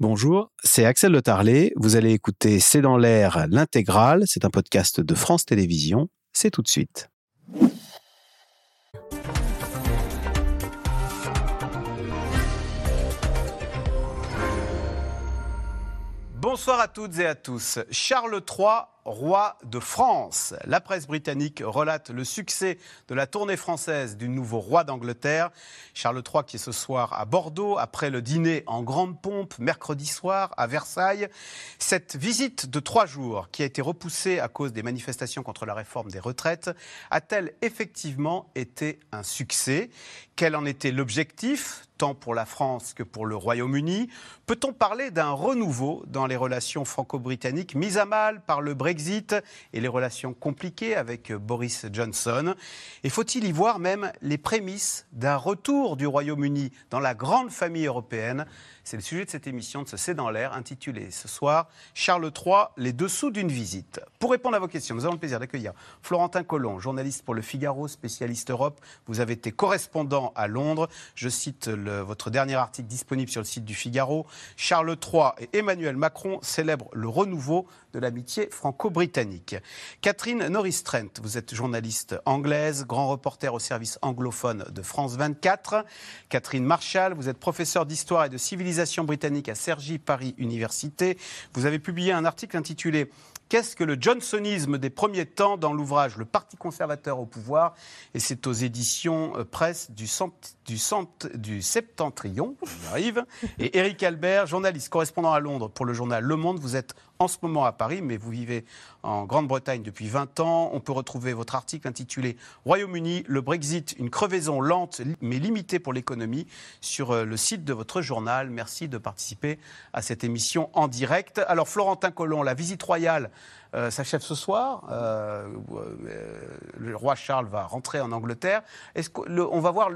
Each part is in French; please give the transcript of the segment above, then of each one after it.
Bonjour, c'est Axel Le Tarlet. Vous allez écouter C'est dans l'air l'intégrale. C'est un podcast de France Télévisions. C'est tout de suite. Bonsoir à toutes et à tous. Charles III roi de France. La presse britannique relate le succès de la tournée française du nouveau roi d'Angleterre. Charles III qui est ce soir à Bordeaux après le dîner en grande pompe mercredi soir à Versailles. Cette visite de trois jours qui a été repoussée à cause des manifestations contre la réforme des retraites a-t-elle effectivement été un succès? Quel en était l'objectif tant pour la France que pour le Royaume-Uni? Peut-on parler d'un renouveau dans les relations franco-britanniques mises à mal par le Brexit? Et les relations compliquées avec Boris Johnson. Et faut-il y voir même les prémices d'un retour du Royaume-Uni dans la grande famille européenne? C'est le sujet de cette émission de ce C'est dans l'air, intitulée ce soir Charles III, les dessous d'une visite. Pour répondre à vos questions, nous avons le plaisir d'accueillir Florentin Collomb, journaliste pour le Figaro, spécialiste Europe. Vous avez été correspondant à Londres. Je cite votre dernier article disponible sur le site du Figaro. Charles III et Emmanuel Macron célèbrent le renouveau de l'amitié franco-britannique. Catherine Norris-Trent, vous êtes journaliste anglaise, grand reporter au service anglophone de France 24. Catherine Marshall, vous êtes professeure d'histoire et de civilisation britannique à Cergy Paris Université. Vous avez publié un article intitulé Qu'est-ce que le johnsonisme des premiers temps? dans l'ouvrage Le Parti conservateur au pouvoir Et c'est aux éditions euh, presse du, du, Septentrion, on. Et Eric Albert, journaliste correspondant à Londres pour le journal Le Monde, vous êtes en ce moment à Paris, mais vous vivez en Grande-Bretagne depuis 20 ans. On peut retrouver votre article intitulé Royaume-Uni, le Brexit, une crevaison lente mais limitée pour l'économie sur euh, le site de votre journal. Merci de participer à cette émission en direct. Alors Florentin Collomb, la visite royale euh, s'achève ce soir. Euh, le roi Charles va rentrer en Angleterre. Est-ce va voir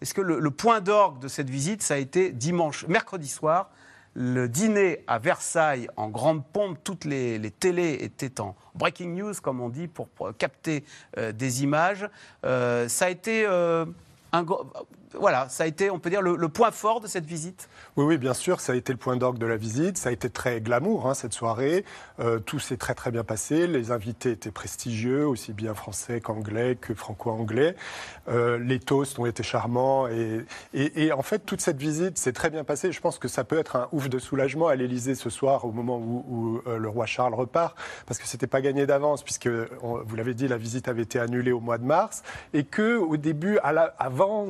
est-ce que le, le point d'orgue de cette visite, ça a été dimanche, mercredi soir, le dîner à Versailles en grande pompe, toutes les, télés étaient en breaking news, comme on dit, pour, capter euh, des images. Euh, ça a été euh, un, voilà, ça a été, on peut dire, le, point fort de cette visite Oui, oui, bien sûr, ça a été le point d'orgue de la visite. Ça a été très glamour, hein, cette soirée. Euh, tout s'est très, très bien passé. Les invités étaient prestigieux, aussi bien français qu'anglais, que franco-anglais. Euh, les toasts ont été charmants. Et, en fait, toute cette visite s'est très bien passée. Je pense que ça peut être un ouf de soulagement à l'Élysée ce soir, au moment où, euh, le roi Charles repart, parce que c'était pas gagné d'avance, puisque, vous l'avez dit, la visite avait été annulée au mois de mars, et que au début, à avant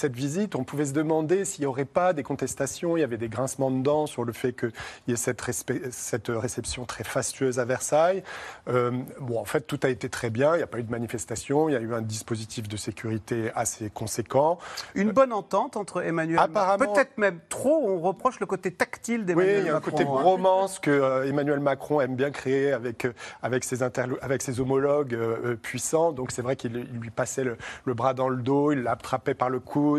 cette visite, on pouvait se demander s'il n'y aurait pas des contestations. Il y avait des grincements de dents sur le fait qu'il y ait cette, cette, réception très fastueuse à Versailles. Euh, bon, en fait, tout a été très bien. Il n'y a pas eu de manifestation. Il y a eu un dispositif de sécurité assez conséquent. Une bonne entente entre Emmanuel Macron. Peut-être même trop. On reproche le côté tactile d'Emmanuel Macron. Oui, il y a un côté hein. romance que euh, Emmanuel Macron aime bien créer avec, euh, avec, ses, avec ses homologues puissants. Donc c'est vrai qu'il lui passait le, le, bras dans le dos, il l'attrapait par le cou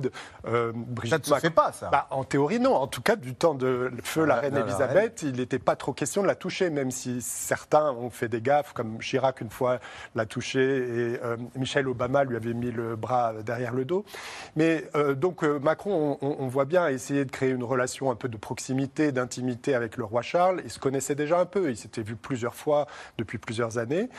euh, ça ne se fait pas, ça bah, En théorie, non. En tout cas, du temps de feu la reine Elisabeth, il n'était pas trop question de la toucher, même si certains ont fait des gaffes, comme Chirac une fois l'a touché et euh, Michel Obama lui avait mis le bras derrière le dos. Mais euh, donc Macron, on, voit bien, essayer de créer une relation un peu de proximité, d'intimité avec le roi Charles. Il se connaissait déjà un peu, il s'était vu plusieurs fois depuis plusieurs années.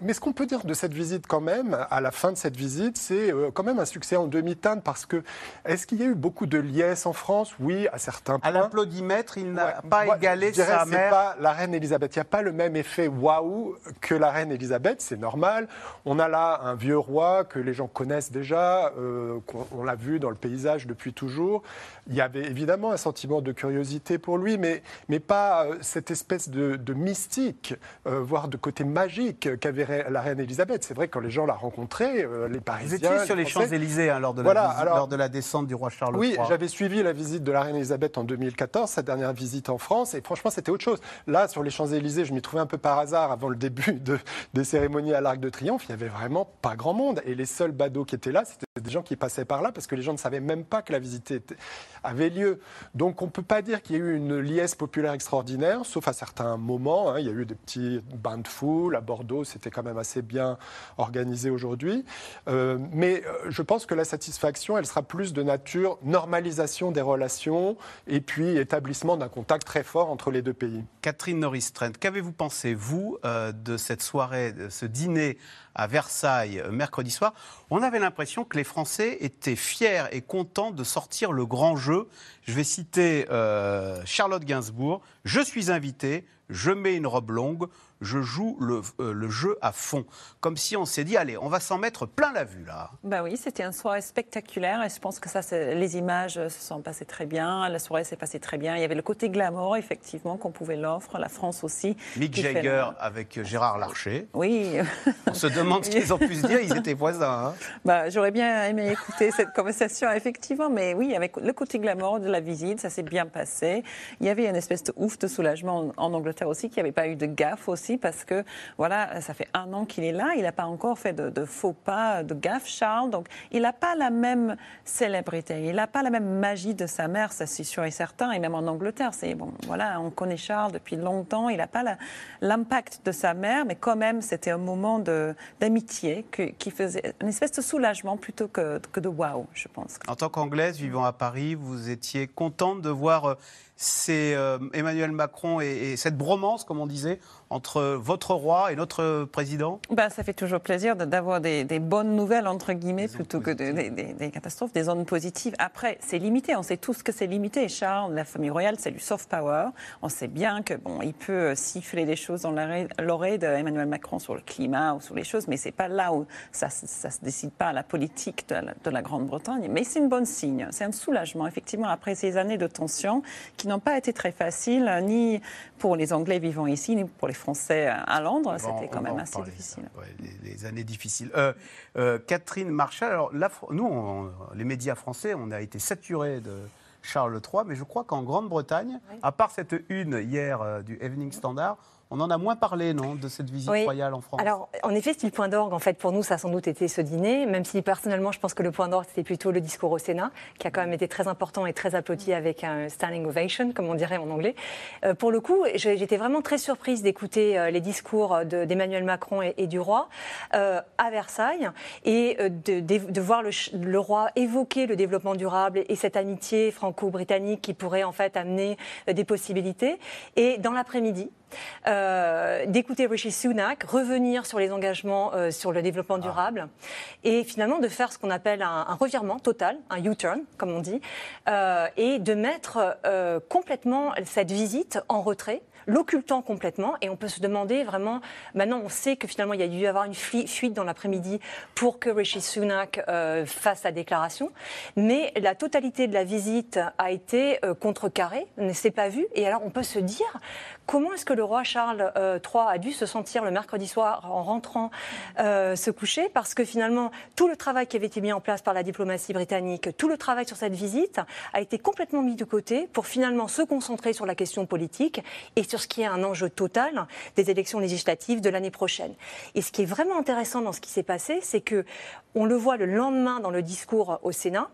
mais ce qu'on peut dire de cette visite quand même, à la fin de cette visite, c'est quand même un succès en demi-teinte parce que est-ce qu'il y a eu beaucoup de liesse en France? Oui, à certains points. À l'applaudimètre, il n'a pas égalé sa mère. Pas la reine Elisabeth. Il n'y a pas le même effet waouh que la reine Elisabeth, c'est normal. On a là un vieux roi que les gens connaissent déjà, euh, on, l'a vu dans le paysage depuis toujours. Il y avait évidemment un sentiment de curiosité pour lui, mais, mais pas euh, cette espèce de, mystique, euh, voire de côté magique qu'avait la reine Elisabeth. C'est vrai que quand les gens la rencontraient, les Parisiens. Vous étiez sur les Champs-Élysées hein, lors de la lors de la descente du roi Charles III. Oui, j'avais suivi la visite de la reine Elisabeth en 2014, sa dernière visite en France, et franchement, c'était autre chose. Là, sur les Champs-Élysées, je m'y trouvais un peu par hasard avant le début de, des cérémonies à l'Arc de Triomphe. Il n'y avait vraiment pas grand monde. Et les seuls badauds qui étaient là, c'était des gens qui passaient par là parce que les gens ne savaient même pas que la visite avait lieu. Donc, on ne peut pas dire qu'il y ait eu une liesse populaire extraordinaire, sauf à certains moments. Hein. Il y a eu des petits bains de foule. À Bordeaux, c'était quand même assez bien organisé aujourd'hui. Euh, mais euh, je pense que la satisfaction elle sera plus de nature normalisation des relations et puis établissement d'un contact très fort entre les deux pays. Catherine Norris-Trent, qu'avez-vous pensé, vous, euh, de cette soirée, de ce dîner à Versailles euh, mercredi soir? On avait l'impression que les Français étaient fiers et contents de sortir le grand jeu. Je vais citer euh, Charlotte Gainsbourg. Je suis invité, je mets une robe longue, je joue le, euh, le, jeu à fond. Comme si on s'est dit, allez, on va s'en mettre plein la vue là. Bah oui, c'était une soirée spectaculaire et je pense que ça, les images se sont passées très bien, la soirée s'est passée très bien. Il y avait le côté glamour, effectivement, qu'on pouvait l'offre, la France aussi. Mick Jagger avec Gérard Larcher. Oui. On se demande ce qu'ils ont pu se dire, ils étaient voisins. Hein. Bah, J'aurais bien aimé écouter cette conversation, effectivement, mais oui, avec le côté glamour de la visite, ça s'est bien passé. Il y avait une espèce de ouf de soulagement en, en Angleterre aussi, qu'il n'y avait pas eu de gaffe aussi parce que voilà, ça fait un an qu'il est là, il n'a pas encore fait de, faux pas, de gaffe, Charles. Donc il n'a pas la même célébrité, il n'a pas la même magie de sa mère, ça c'est sûr et certain. Et même en Angleterre, c'est bon, voilà, on connaît Charles depuis longtemps, il n'a pas l'impact de sa mère, mais quand même c'était un moment d'amitié qui faisait une espèce de soulagement plutôt que, que de wow, je pense. En tant qu'anglaise vivant à Paris, vous étiez contente de voir euh, c'est euh, Emmanuel Macron et, cette bromance, comme on disait, entre votre roi et notre président ben, Ça fait toujours plaisir d'avoir des, bonnes nouvelles, entre guillemets, plutôt que des, catastrophes, des zones positives. Après, c'est limité, on sait tous que c'est limité. Charles, la famille royale, c'est du soft power. On sait bien que bon, il peut siffler des choses dans l'oreille d'Emmanuel Macron sur le climat ou sur les choses, mais c'est pas là où ça ne se décide pas la politique de la, de la Grande-Bretagne. Mais c'est une bonne signe, c'est un soulagement, effectivement, après ces années de tension qui n'ont pas été très faciles, ni pour les Anglais vivant ici, ni pour les Français à Londres. C'était quand même assez difficile. les, années difficiles. Euh, euh, Catherine Marshall, alors nous, les médias français, on a été saturés de Charles III, mais je crois qu'en Grande-Bretagne, à part cette une hier euh, du Evening Standard, on en a moins parlé, non, de cette visite royale en France Alors, en effet, c'est le point d'orgue. En fait, pour nous, ça a sans doute été ce dîner, même si personnellement, je pense que le point d'orgue, c'était plutôt le discours au Sénat, qui a quand même été très important et très applaudi avec un standing ovation, comme on dirait en anglais. Euh, pour le coup, j'étais vraiment très surprise d'écouter euh, les discours d'Emmanuel Macron et, du roi euh, à Versailles et de, voir le, le, roi évoquer le développement durable et cette amitié franco-britannique qui pourrait en fait amener des possibilités. Et dans l'après-midi, euh, d'écouter Rishi Sunak, revenir sur les engagements euh, sur le développement ah. durable et finalement de faire ce qu'on appelle un, revirement total, un U-turn, comme on dit, euh, et de mettre complètement cette visite en retrait l'occultant complètement. Et on peut se demander vraiment, maintenant on sait que finalement il y a dû y avoir une fuite dans l'après-midi pour que Rishi Sunak fasse sa déclaration. Mais la totalité de la visite a été contrecarrée, ne s'est pas vue. Et alors on peut se dire, comment est-ce que le roi Charles III euh, a dû se sentir le mercredi soir en rentrant euh, se coucher? Parce que finalement tout le travail qui avait été mis en place par la diplomatie britannique, tout le travail sur cette visite a été complètement mis de côté pour finalement se concentrer sur la question politique et sur ce qui est un enjeu total des élections législatives de l'année prochaine. Et ce qui est vraiment intéressant dans ce qui s'est passé, c'est que on le voit le lendemain dans le discours au Sénat,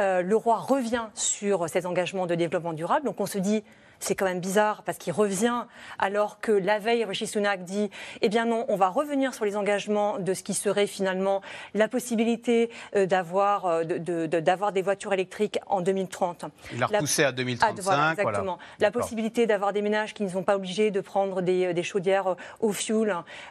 euh, le roi revient sur ses engagements de développement durable. Donc on se dit c'est quand même bizarre parce qu'il revient alors que la veille, Rishi Sunak dit Eh bien non, on va revenir sur les engagements de ce qui serait finalement la possibilité euh, d'avoir euh, d'avoir des voitures électriques en 2030. Il a repoussé à 2035. Ah, exactement. La possibilité d'avoir des ménages qui ne sont pas obligés de prendre des, des chaudières au fuel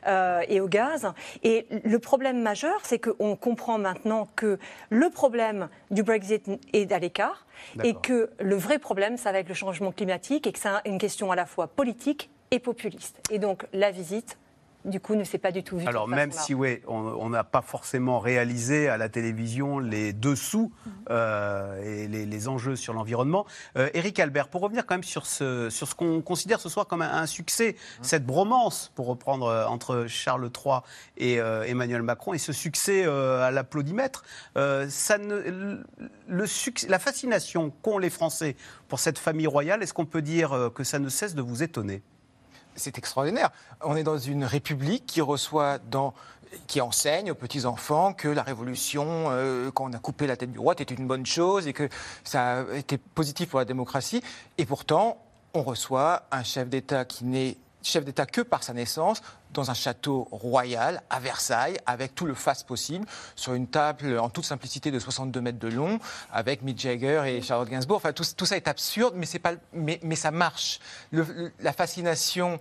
euh, et au gaz. Et le problème majeur, c'est qu'on comprend maintenant que le problème du Brexit est à l'écart et que le vrai problème, ça va être le changement climatique et que c'est une question à la fois politique et populiste. Et donc la visite du coup, ne s'est pas du tout vu. Alors, même si, oui, on n'a pas forcément réalisé à la télévision les dessous mhm. Et les, enjeux sur l'environnement. Euh, Éric Albert, pour revenir quand même sur ce, sur ce qu'on considère ce soir comme un, succès, mhm. cette bromance, pour reprendre, euh, entre Charles III et Emmanuel Macron, et ce succès à l'applaudimètre, ça ne, le succès, la fascination qu'ont les Français pour cette famille royale, est-ce qu'on peut dire que ça ne cesse de vous étonner? C'est extraordinaire. On est dans une république qui reçoit dans qui enseigne aux petits-enfants que la révolution, euh, quand on a coupé la tête du roi, était une bonne chose et que ça été positif pour la démocratie. Et pourtant, on reçoit un chef d'État qui n'est chef d'État que par sa naissance, dans un château royal à Versailles, avec tout le faste possible, sur une table en toute simplicité de 62 mètres de long, avec Mick Jagger et Charlotte Gainsbourg. Enfin, tout, ça est absurde, mais, pas, mais, ça marche. La fascination,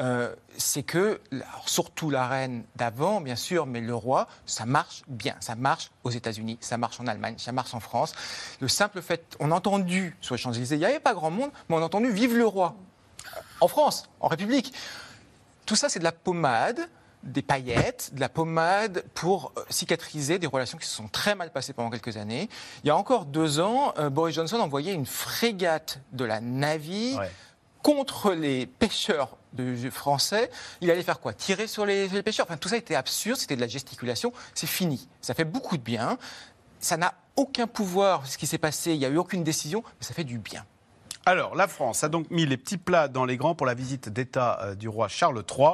euh, c'est que, surtout la reine d'avant, bien sûr, mais le roi, ça marche bien. Ça marche aux États-Unis, ça marche en Allemagne, ça marche en France. Le simple fait, on a entendu sur les Champs-Élysées, il n'y avait pas grand monde, mais on a entendu Vive le roi en France, en République. Tout ça, c'est de la pommade, des paillettes, de la pommade pour euh, cicatriser des relations qui se sont très mal passées pendant quelques années. Il y a encore deux ans, euh, Boris Johnson envoyait une frégate de la Navy. Contre les pêcheurs de- français. Il allait faire quoi? Tirer sur les, les pêcheurs? Enfin, tout ça était absurde, c'était de la gesticulation. C'est fini. Ça fait beaucoup de bien. Ça n'a aucun pouvoir, ce qui s'est passé. Il n'y a eu aucune décision, mais ça fait du bien. Alors, la France a donc mis les petits plats dans les grands pour la visite d'État euh, du roi Charles III.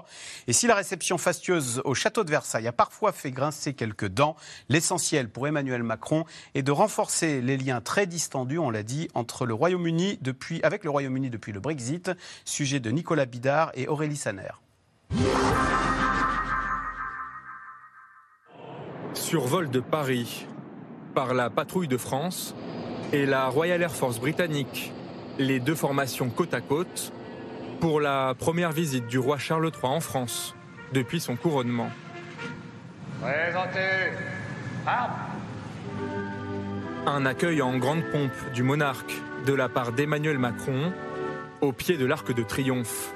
Et si la réception fastueuse au château de Versailles a parfois fait grincer quelques dents, l'essentiel pour Emmanuel Macron est de renforcer les liens très distendus, on l'a dit, entre le Royaume-Uni depuis, avec le Royaume-Uni depuis le Brexit, sujet de Nicolas Bidard et Aurélie Saner. Survol de Paris par la patrouille de France et la Royal Air Force britannique, les deux formations côte à côte, pour la première visite du roi Charles III en France depuis son couronnement. Présentez. Un accueil en grande pompe du monarque de la part d'Emmanuel Macron au pied de l'Arc de Triomphe.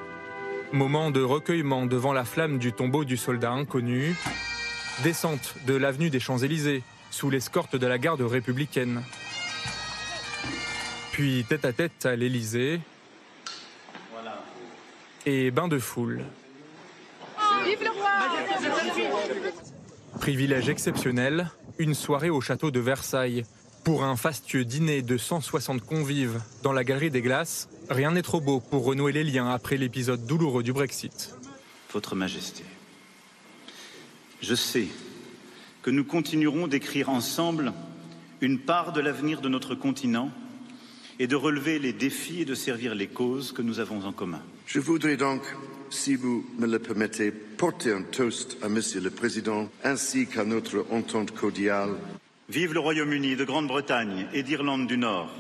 Moment de recueillement devant la flamme du tombeau du soldat inconnu. Descente de l'avenue des Champs-Élysées sous l'escorte de la garde républicaine. Puis tête à tête à l'Élysée. Et bain de foule. Privilège exceptionnel, une soirée au château de Versailles. Pour un fastueux dîner de 160 convives dans la galerie des glaces, rien n'est trop beau pour renouer les liens après l'épisode douloureux du Brexit. Votre Majesté, je sais que nous continuerons d'écrire ensemble une part de l'avenir de notre continent et de relever les défis et de servir les causes que nous avons en commun. Je voudrais donc, si vous me le permettez, porter un toast à Monsieur le Président ainsi qu'à notre entente cordiale. Vive le Royaume-Uni de Grande-Bretagne et d'Irlande du Nord.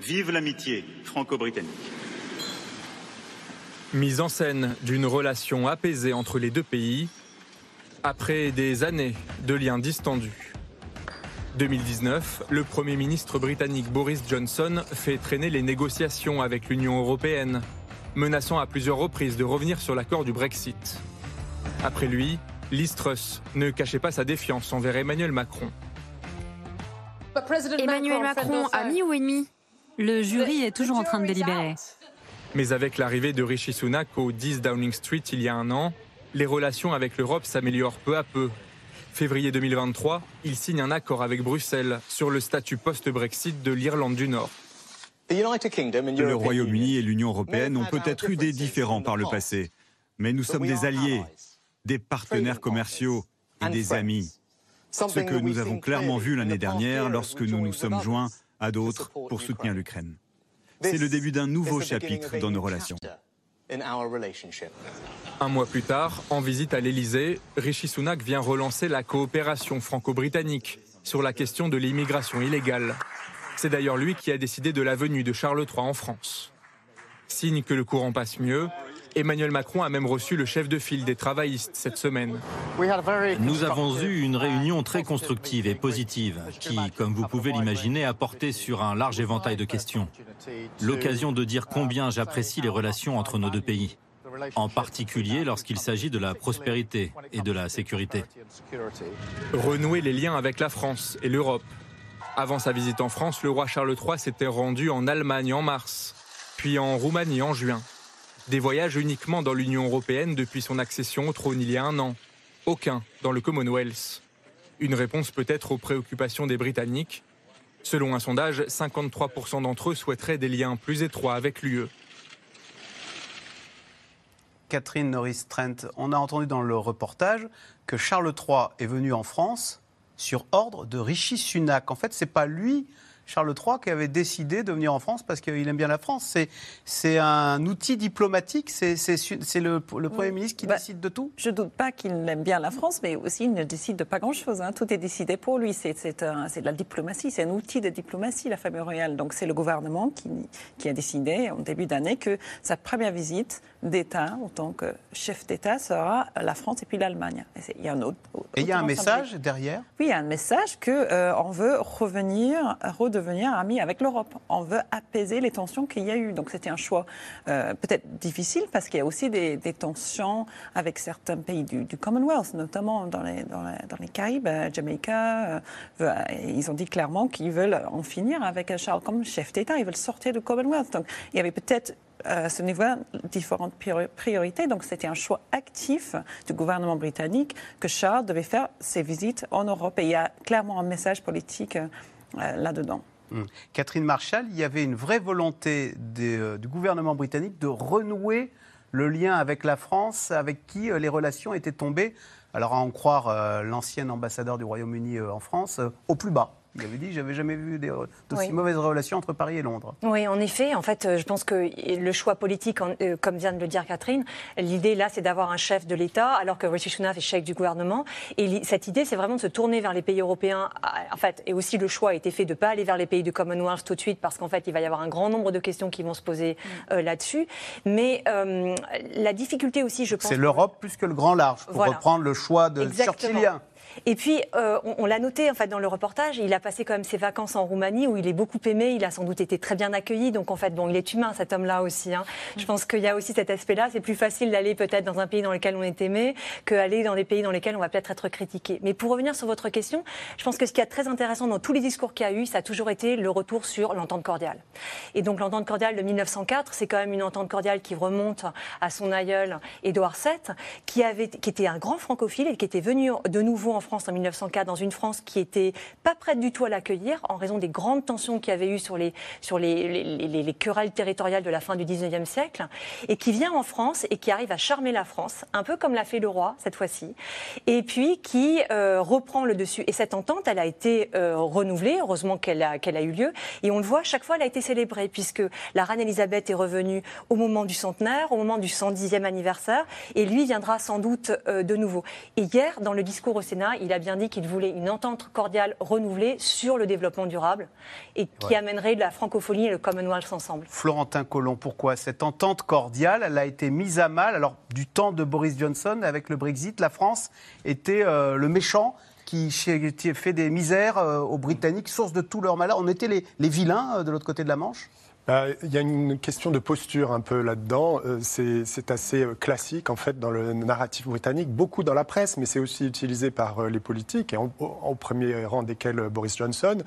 Vive l'amitié franco-britannique. Mise en scène d'une relation apaisée entre les deux pays, après des années de liens distendus. 2019, le Premier ministre britannique Boris Johnson fait traîner les négociations avec l'Union européenne, menaçant à plusieurs reprises de revenir sur l'accord du Brexit. Après lui, Liz Truss ne cachait pas sa défiance envers Emmanuel Macron. Emmanuel Macron a mis ou ennemi Le jury est toujours en train de délibérer. Mais avec l'arrivée de Rishi Sunak au 10 Downing Street il y a un an, les relations avec l'Europe s'améliorent peu à peu. Février 2023, il signe un accord avec Bruxelles sur le statut post-Brexit de l'Irlande du Nord. Le Royaume-Uni et l'Union européenne ont peut-être eu des différends par le passé, mais nous sommes des alliés, des partenaires commerciaux et des amis. Ce que nous avons clairement vu l'année dernière lorsque nous nous sommes joints à d'autres pour soutenir l'Ukraine. C'est le début d'un nouveau chapitre dans nos relations. Un mois plus tard, en visite à l'Élysée, Rishi Sunak vient relancer la coopération franco-britannique sur la question de l'immigration illégale. C'est d'ailleurs lui qui a décidé de la venue de Charles III en France. Signe que le courant passe mieux, Emmanuel Macron a même reçu le chef de file des travaillistes cette semaine. Nous avons eu une réunion très constructive et positive qui, comme vous pouvez l'imaginer, a porté sur un large éventail de questions. L'occasion de dire combien j'apprécie les relations entre nos deux pays, en particulier lorsqu'il s'agit de la prospérité et de la sécurité. Renouer les liens avec la France et l'Europe. Avant sa visite en France, le roi Charles III s'était rendu en Allemagne en mars, puis en Roumanie en juin. Des voyages uniquement dans l'Union européenne depuis son accession au trône il y a un an. Aucun dans le Commonwealth. Une réponse peut-être aux préoccupations des Britanniques. Selon un sondage, 53% d'entre eux souhaiteraient des liens plus étroits avec l'UE. Catherine Norris-Trent, on a entendu dans le reportage que Charles III est venu en France sur ordre de Rishi Sunak. En fait, c'est pas lui, Charles III qui avait décidé de venir en France parce qu'il aime bien la France. C'est un outil diplomatique, c'est le, le, Premier ministre qui bah, décide de tout Je ne doute pas qu'il aime bien la France, mais aussi il ne décide de pas grand-chose. Hein. Tout est décidé pour lui. C'est de la diplomatie, c'est un outil de diplomatie, la famille royale. Donc c'est le gouvernement qui, qui a décidé en début d'année que sa première visite d'État en tant que chef d'État sera la France et puis l'Allemagne. Il y a un autre. et il y a un message derrière? Oui, il y a un message qu'on euh, on veut revenir, redevenir amis avec l'Europe. On veut apaiser les tensions qu'il y a eu. Donc c'était un choix euh, peut-être difficile parce qu'il y a aussi des, tensions avec certains pays du, Commonwealth, notamment dans les, dans les, Caraïbes, euh, Jamaica. ils ont dit clairement qu'ils veulent en finir avec Charles comme chef d'État. Ils veulent sortir du Commonwealth. Donc il y avait peut-être à ce niveau différentes priorités. Donc c'était un choix actif du gouvernement britannique que Charles devait faire ses visites en Europe. Et il y a clairement un message politique euh, là-dedans. Hum. Catherine Marshall, il y avait une vraie volonté euh, du gouvernement britannique de renouer le lien avec la France, avec qui euh, les relations étaient tombées, alors à en croire l'ancien ambassadeur du Royaume-Uni en France, au plus bas. Il avait dit j'avais jamais vu d'aussi mauvaises relations entre Paris et Londres. Oui, en effet. En fait, euh, je pense que le choix politique, euh, comme vient de le dire Catherine, l'idée là, c'est d'avoir un chef de l'État, alors que Rishi Sunak est chef du gouvernement. Et cette idée, c'est vraiment de se tourner vers les pays européens. En fait, et aussi le choix a été fait de ne pas aller vers les pays du Commonwealth tout de suite, parce qu'en fait, il va y avoir un grand nombre de questions qui vont se poser euh, là-dessus. Mais la difficulté aussi, je pense. C'est l'Europe plus que le grand large, pour reprendre le choix de Churchillien. Et puis, euh, on, l'a noté en fait dans le reportage, il a passé quand même ses vacances en Roumanie où il est beaucoup aimé, il a sans doute été très bien accueilli. Donc en fait, bon, il est humain cet homme-là aussi. Hein. Je pense qu'il y a aussi cet aspect-là. C'est plus facile d'aller peut-être dans un pays dans lequel on est aimé qu'aller dans des pays dans lesquels on va peut-être être critiqué. Mais pour revenir sur votre question, je pense que ce qui est très intéressant dans tous les discours qu'il y a eu, ça a toujours été le retour sur l'entente cordiale. Et donc l'entente cordiale de 1904, c'est quand même une entente cordiale qui remonte à son aïeul Édouard VII, qui, avait, qui était un grand francophile et qui était venu de nouveau en France en 1904 dans une France qui était pas prête du tout à l'accueillir en raison des grandes tensions qu'il y avait eu sur les, sur les, les, querelles territoriales de la fin du 19e siècle et qui vient en France et qui arrive à charmer la France, un peu comme l'a fait le roi cette fois-ci, et puis qui euh, reprend le dessus. Et cette entente, elle a été euh, renouvelée, heureusement qu'elle a, qu'elle a eu lieu, et on le voit, chaque fois elle a été célébrée puisque la reine Elisabeth est revenue au moment du centenaire, au moment du 110e anniversaire, et lui viendra sans doute euh, de nouveau. Et hier, dans le discours au Sénat, il a bien dit qu'il voulait une entente cordiale renouvelée sur le développement durable et qui amènerait la francophonie et le Commonwealth ensemble. Florentin Collomb, pourquoi cette entente cordiale, elle a été mise à mal Alors, du temps de Boris Johnson, avec le Brexit, la France était euh, le méchant qui fait des misères euh, aux Britanniques, source de tout leur malheur. On était les, les vilains euh, de l'autre côté de la Manche? Il y a une question de posture un peu là-dedans. Euh, c'est assez euh, classique en fait dans le narratif britannique, beaucoup dans la presse, mais c'est aussi utilisé par euh, les politiques, et en, au premier rang desquels Boris Johnson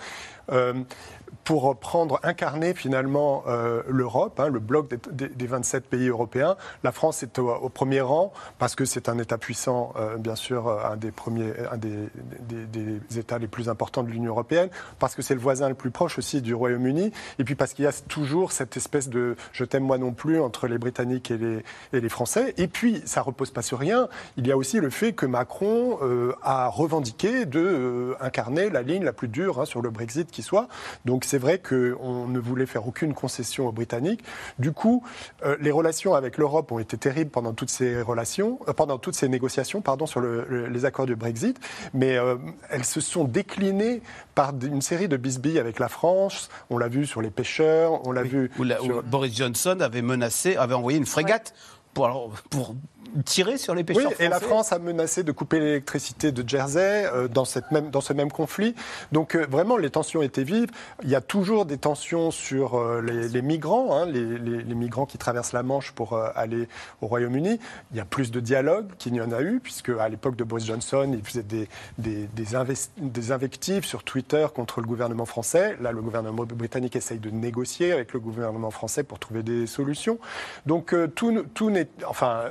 pour prendre, incarner finalement euh, l'Europe, hein, le bloc des, 27 pays européens. La France est au, premier rang parce que c'est un État puissant, euh, bien sûr, euh, un des premiers, un des, des États les plus importants de l'Union européenne, parce que c'est le voisin le plus proche aussi du Royaume-Uni, et puis parce qu'il y a toujours cette espèce de je t'aime moi non plus entre les Britanniques et les, et les Français. Et puis ça repose pas sur rien. Il y a aussi le fait que Macron a revendiqué de incarner la ligne la plus dure hein, sur le Brexit qui soit. Donc c'est vrai qu'on ne voulait faire aucune concession aux Britanniques. Du coup, euh, les relations avec l'Europe ont été terribles pendant toutes ces relations, euh, pendant toutes ces négociations, pardon, sur les accords du Brexit, mais euh, elles se sont déclinées par une série de bisbilles avec la France. On l'a vu sur les pêcheurs, on l'a vu. Boris Johnson avait menacé, avait envoyé une frégate pour, pour tirer sur les pêcheurs oui, Et la France a menacé de couper l'électricité de Jersey euh, dans, cette même, dans ce même conflit. Donc euh, vraiment, les tensions étaient vives. Il y a toujours des tensions sur euh, les, migrants, hein, les, les, migrants qui traversent la Manche pour aller au Royaume-Uni. Il y a plus de dialogue qu'il n'y en a eu, puisque à l'époque de Boris Johnson, il faisait des, des, des, des, invectives sur Twitter contre le gouvernement français. Là, le gouvernement britannique essaye de négocier avec le gouvernement français pour trouver des solutions. Donc tout, tout n'est... Enfin,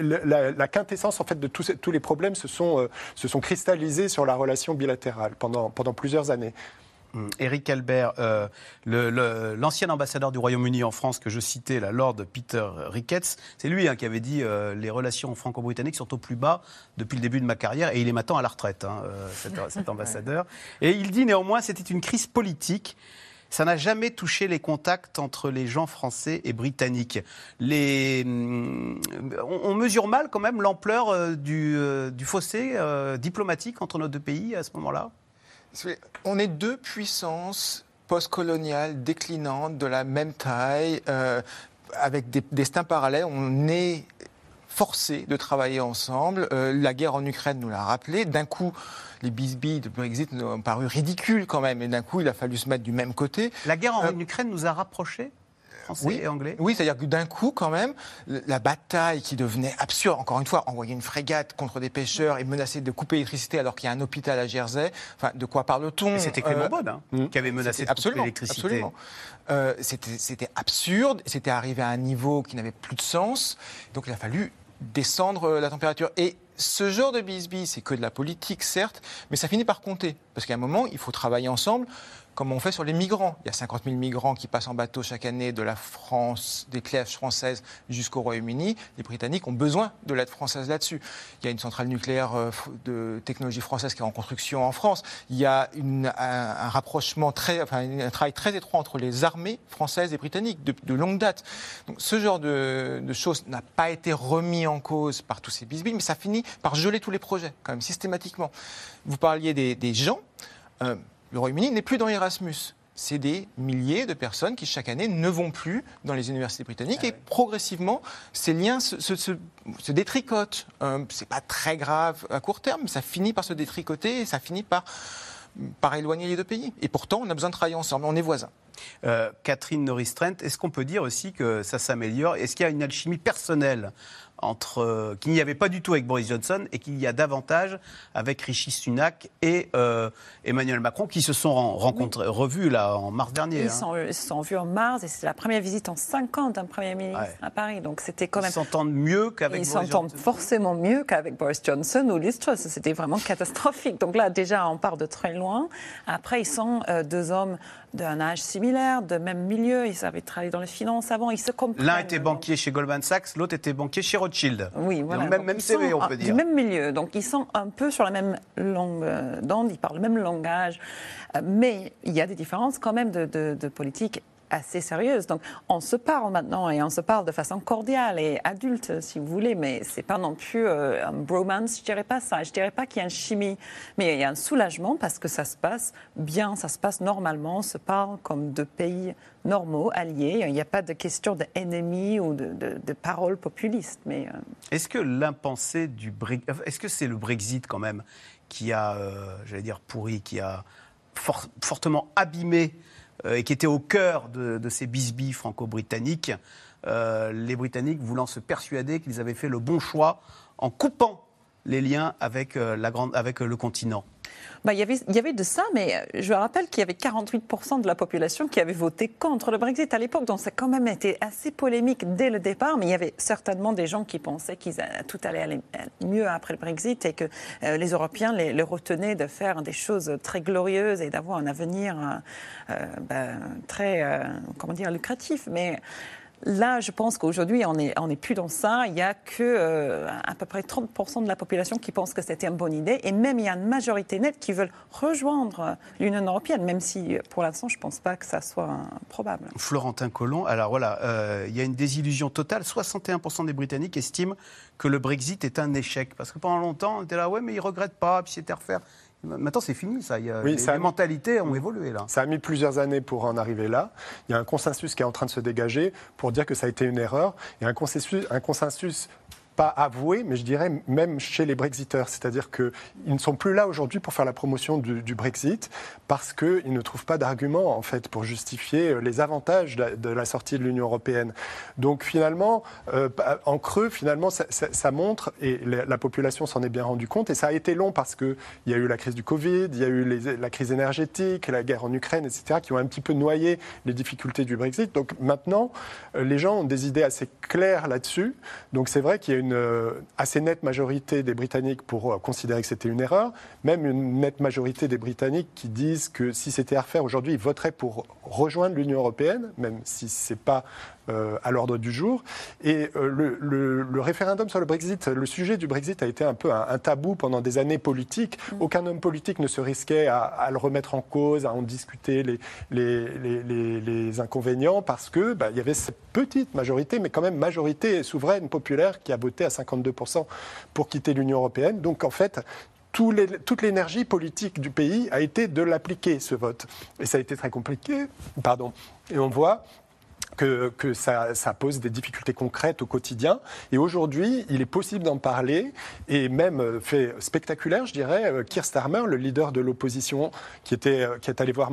la, quintessence en fait de tous, tous les problèmes se sont, euh, se sont cristallisés sur la relation bilatérale pendant, pendant plusieurs années. Eric hum, Albert, euh, l'ancien ambassadeur du Royaume-Uni en France que je citais, la Lord Peter Ricketts, c'est lui hein, qui avait dit euh, les relations franco-britanniques sont au plus bas depuis le début de ma carrière et il est maintenant à la retraite, hein, cet, cet, ambassadeur. Et il dit néanmoins c'était une crise politique ça n'a jamais touché les contacts entre les gens français et britanniques. Hum, on, mesure mal quand même l'ampleur euh, du, euh, du, fossé euh, diplomatique entre nos deux pays à ce moment-là? On est deux puissances postcoloniales déclinantes de la même taille, avec des destins parallèles. On est forcé de travailler ensemble. la guerre en Ukraine nous l'a rappelé. D'un coup, les bisbilles de Brexit nous ont paru ridicules quand même. Et d'un coup, il a fallu se mettre du même côté. La guerre en euh, Ukraine nous a rapprochés? Français oui, et anglais Oui, c'est-à-dire que d'un coup, quand même, la bataille qui devenait absurde, encore une fois, envoyer une frégate contre des pêcheurs et menacer de couper l'électricité alors qu'il y a un hôpital à Jersey, enfin, de quoi parle-t-on? C'était Clément euh, hein, mm. qui avait menacé de couper l'électricité. Absolument. Euh, c'était absurde, c'était arrivé à un niveau qui n'avait plus de sens, donc il a fallu descendre la température. Et ce genre de bisbis, c'est que de la politique, certes, mais ça finit par compter. Parce qu'à un moment, il faut travailler ensemble comme on fait sur les migrants. Il y a 50 000 migrants qui passent en bateau chaque année de la France, des clèches françaises jusqu'au Royaume-Uni. Les Britanniques ont besoin de l'aide française là-dessus. Il y a une centrale nucléaire euh, de technologie française qui est en construction en France. Il y a un, rapprochement très, enfin, un travail très étroit entre les armées françaises et britanniques de, longue date. Donc, ce genre de, choses n'a pas été remis en cause par tous ces bisbilles, mais ça finit par geler tous les projets, quand même, systématiquement. Vous parliez des, gens. Euh, le Royaume-Uni n'est plus dans Erasmus. C'est des milliers de personnes qui, chaque année, ne vont plus dans les universités britanniques. Ah et progressivement, ces liens se, détricotent. Euh, Ce n'est pas très grave à court terme, mais ça finit par se détricoter et ça finit par, par éloigner les deux pays. Et pourtant, on a besoin de travailler ensemble. On est voisins. Euh, Catherine Norris-Trent, est-ce qu'on peut dire aussi que ça s'améliore? Est-ce qu'il y a une alchimie personnelle entre euh, qu'il n'y avait pas du tout avec Boris Johnson et qu'il y a davantage avec Rishi Sunak et euh, Emmanuel Macron qui se sont rencontrés, revus là en mars dernier. Ils, hein. se sont vus en mars et c'est la première visite en 50 d'un Premier ministre à Paris. Donc c'était quand même. Ils s'entendent mieux qu'avec. Ils s'entendent forcément mieux qu'avec Boris Johnson ou Liz Truss. C'était vraiment catastrophique. Donc là déjà on part de très loin. Après ils sont euh, deux hommes d'un âge similaire, de même milieu. Ils avaient travaillé dans les finances avant. Ils se comprennent. L'un était banquier chez Goldman Sachs, l'autre était banquier chez Rothschild. Oui, voilà. même, même CV, on peut dire. Du même milieu. Donc ils sont un peu sur la même longue d'onde, ils parlent le même langage. Euh, mais il y a des différences quand même de, de, de politique assez sérieuse. Donc, on se parle maintenant et on se parle de façon cordiale et adulte, si vous voulez, mais c'est pas non plus euh, un bromance, je dirais pas ça. Je dirais pas qu'il y a une chimie, mais il y a un soulagement parce que ça se passe bien, ça se passe normalement, on se parle comme deux pays normaux, alliés. Il n'y a pas de question d'ennemis ou de, de, paroles populistes. Mais euh, est-ce que l'impensé du Brexit, est-ce que c'est le Brexit quand même qui a, euh, j'allais dire pourri, qui a fortement abîmé et qui était au cœur de, ces bisbilles franco-britanniques, euh, les Britanniques voulant se persuader qu'ils avaient fait le bon choix en coupant les liens avec, euh, le continent. Bah, il, y avait, de ça, mais euh, je rappelle qu'il y avait 48% de la population qui avait voté contre le Brexit à l'époque. Donc ça a quand même été assez polémique dès le départ, mais il y avait certainement des gens qui pensaient que tout allait aller mieux après le Brexit et que euh, les Européens les, retenaient de faire des choses très glorieuses et d'avoir un avenir euh, bah, très, comment dire, lucratif. Mais Là, je pense qu'aujourd'hui, on n'est est plus dans ça. Il n'y a que euh, à peu près 30% de la population qui pense que c'était une bonne idée. Et même, il y a une majorité nette qui veulent rejoindre l'Union européenne, même si, pour l'instant, je ne pense pas que ça soit probable. Florentin Collomb, alors voilà, euh, il y a une désillusion totale. 61% des Britanniques estiment que le Brexit est un échec. Parce que pendant longtemps, on était là, ouais, mais ils ne regrettent pas, puis c'était refaire. Maintenant, c'est fini, ça. les, mentalités ont évolué, là. Ça a mis plusieurs années pour en arriver là. Il y a un consensus qui est en train de se dégager pour dire que ça a été une erreur. Il y a un consensus, un consensus pas avoué, mais je dirais même chez les Brexiteurs. C'est-à-dire qu'ils ne sont plus là aujourd'hui pour faire la promotion du, Brexit parce qu'ils ne trouvent pas d'argument en fait pour justifier euh, les avantages de, la sortie de l'Union européenne. Donc finalement, euh, en creux, finalement, ça, montre et la, population s'en est bien rendu compte et ça a été long parce qu'il y a eu la crise du Covid, il y a eu la crise énergétique, la guerre en Ukraine, etc., qui ont un petit peu noyé les difficultés du Brexit. Donc maintenant, euh, les gens ont des idées assez claires là-dessus. Donc c'est vrai qu'il y a une une assez nette majorité des Britanniques pour considérer que c'était une erreur, même une nette majorité des Britanniques qui disent que si c'était à refaire aujourd'hui, ils voteraient pour rejoindre l'Union européenne, même si ce n'est pas euh, à l'ordre du jour. Et euh, le, référendum sur le Brexit, le sujet du Brexit a été un peu un, tabou pendant des années politiques. Mm. Aucun homme politique ne se risquait à, le remettre en cause, à en discuter les, les, inconvénients, parce que bah, il y avait cette petite majorité, mais quand même majorité souveraine populaire qui a voté à 52% pour quitter l'Union européenne. Donc en fait, toute l'énergie politique du pays a été de l'appliquer, ce vote. Et ça a été très compliqué. Pardon. Et on voit que, ça, pose des difficultés concrètes au quotidien. Et aujourd'hui, il est possible d'en parler, et même euh, fait spectaculaire, je dirais, euh, Keir Starmer, le leader de l'opposition, qui, était, euh, qui est allé voir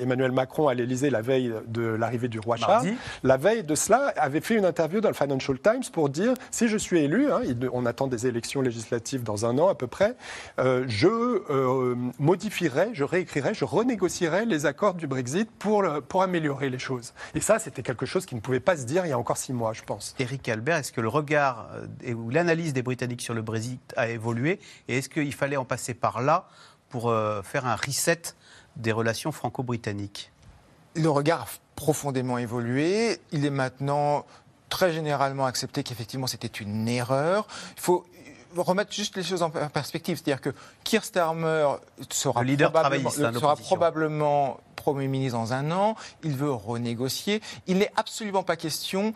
Emmanuel Macron à l'Élysée la veille de l'arrivée du roi Charles, la veille de cela, avait fait une interview dans le Financial Times pour dire, si je suis élu, hein, on attend des élections législatives dans un an à peu près, je modifierai, je réécrirai, je renégocierai les accords du Brexit pour, pour améliorer les choses. Et ça, c'était quelque chose qui ne pouvait pas se dire il y a encore six mois, je pense. Éric Albert, est-ce que le regard euh, ou l'analyse des Britanniques sur le Brexit a évolué Et est-ce qu'il fallait en passer par là pour euh, faire un reset des relations franco-britanniques? Le regard a profondément évolué. Il est maintenant très généralement accepté qu'effectivement c'était une erreur. Il faut remettre juste les choses en perspective. C'est-à-dire que Keir Starmer sera, probablement, sera probablement Premier ministre dans un an. Il veut renégocier. Il n'est absolument pas question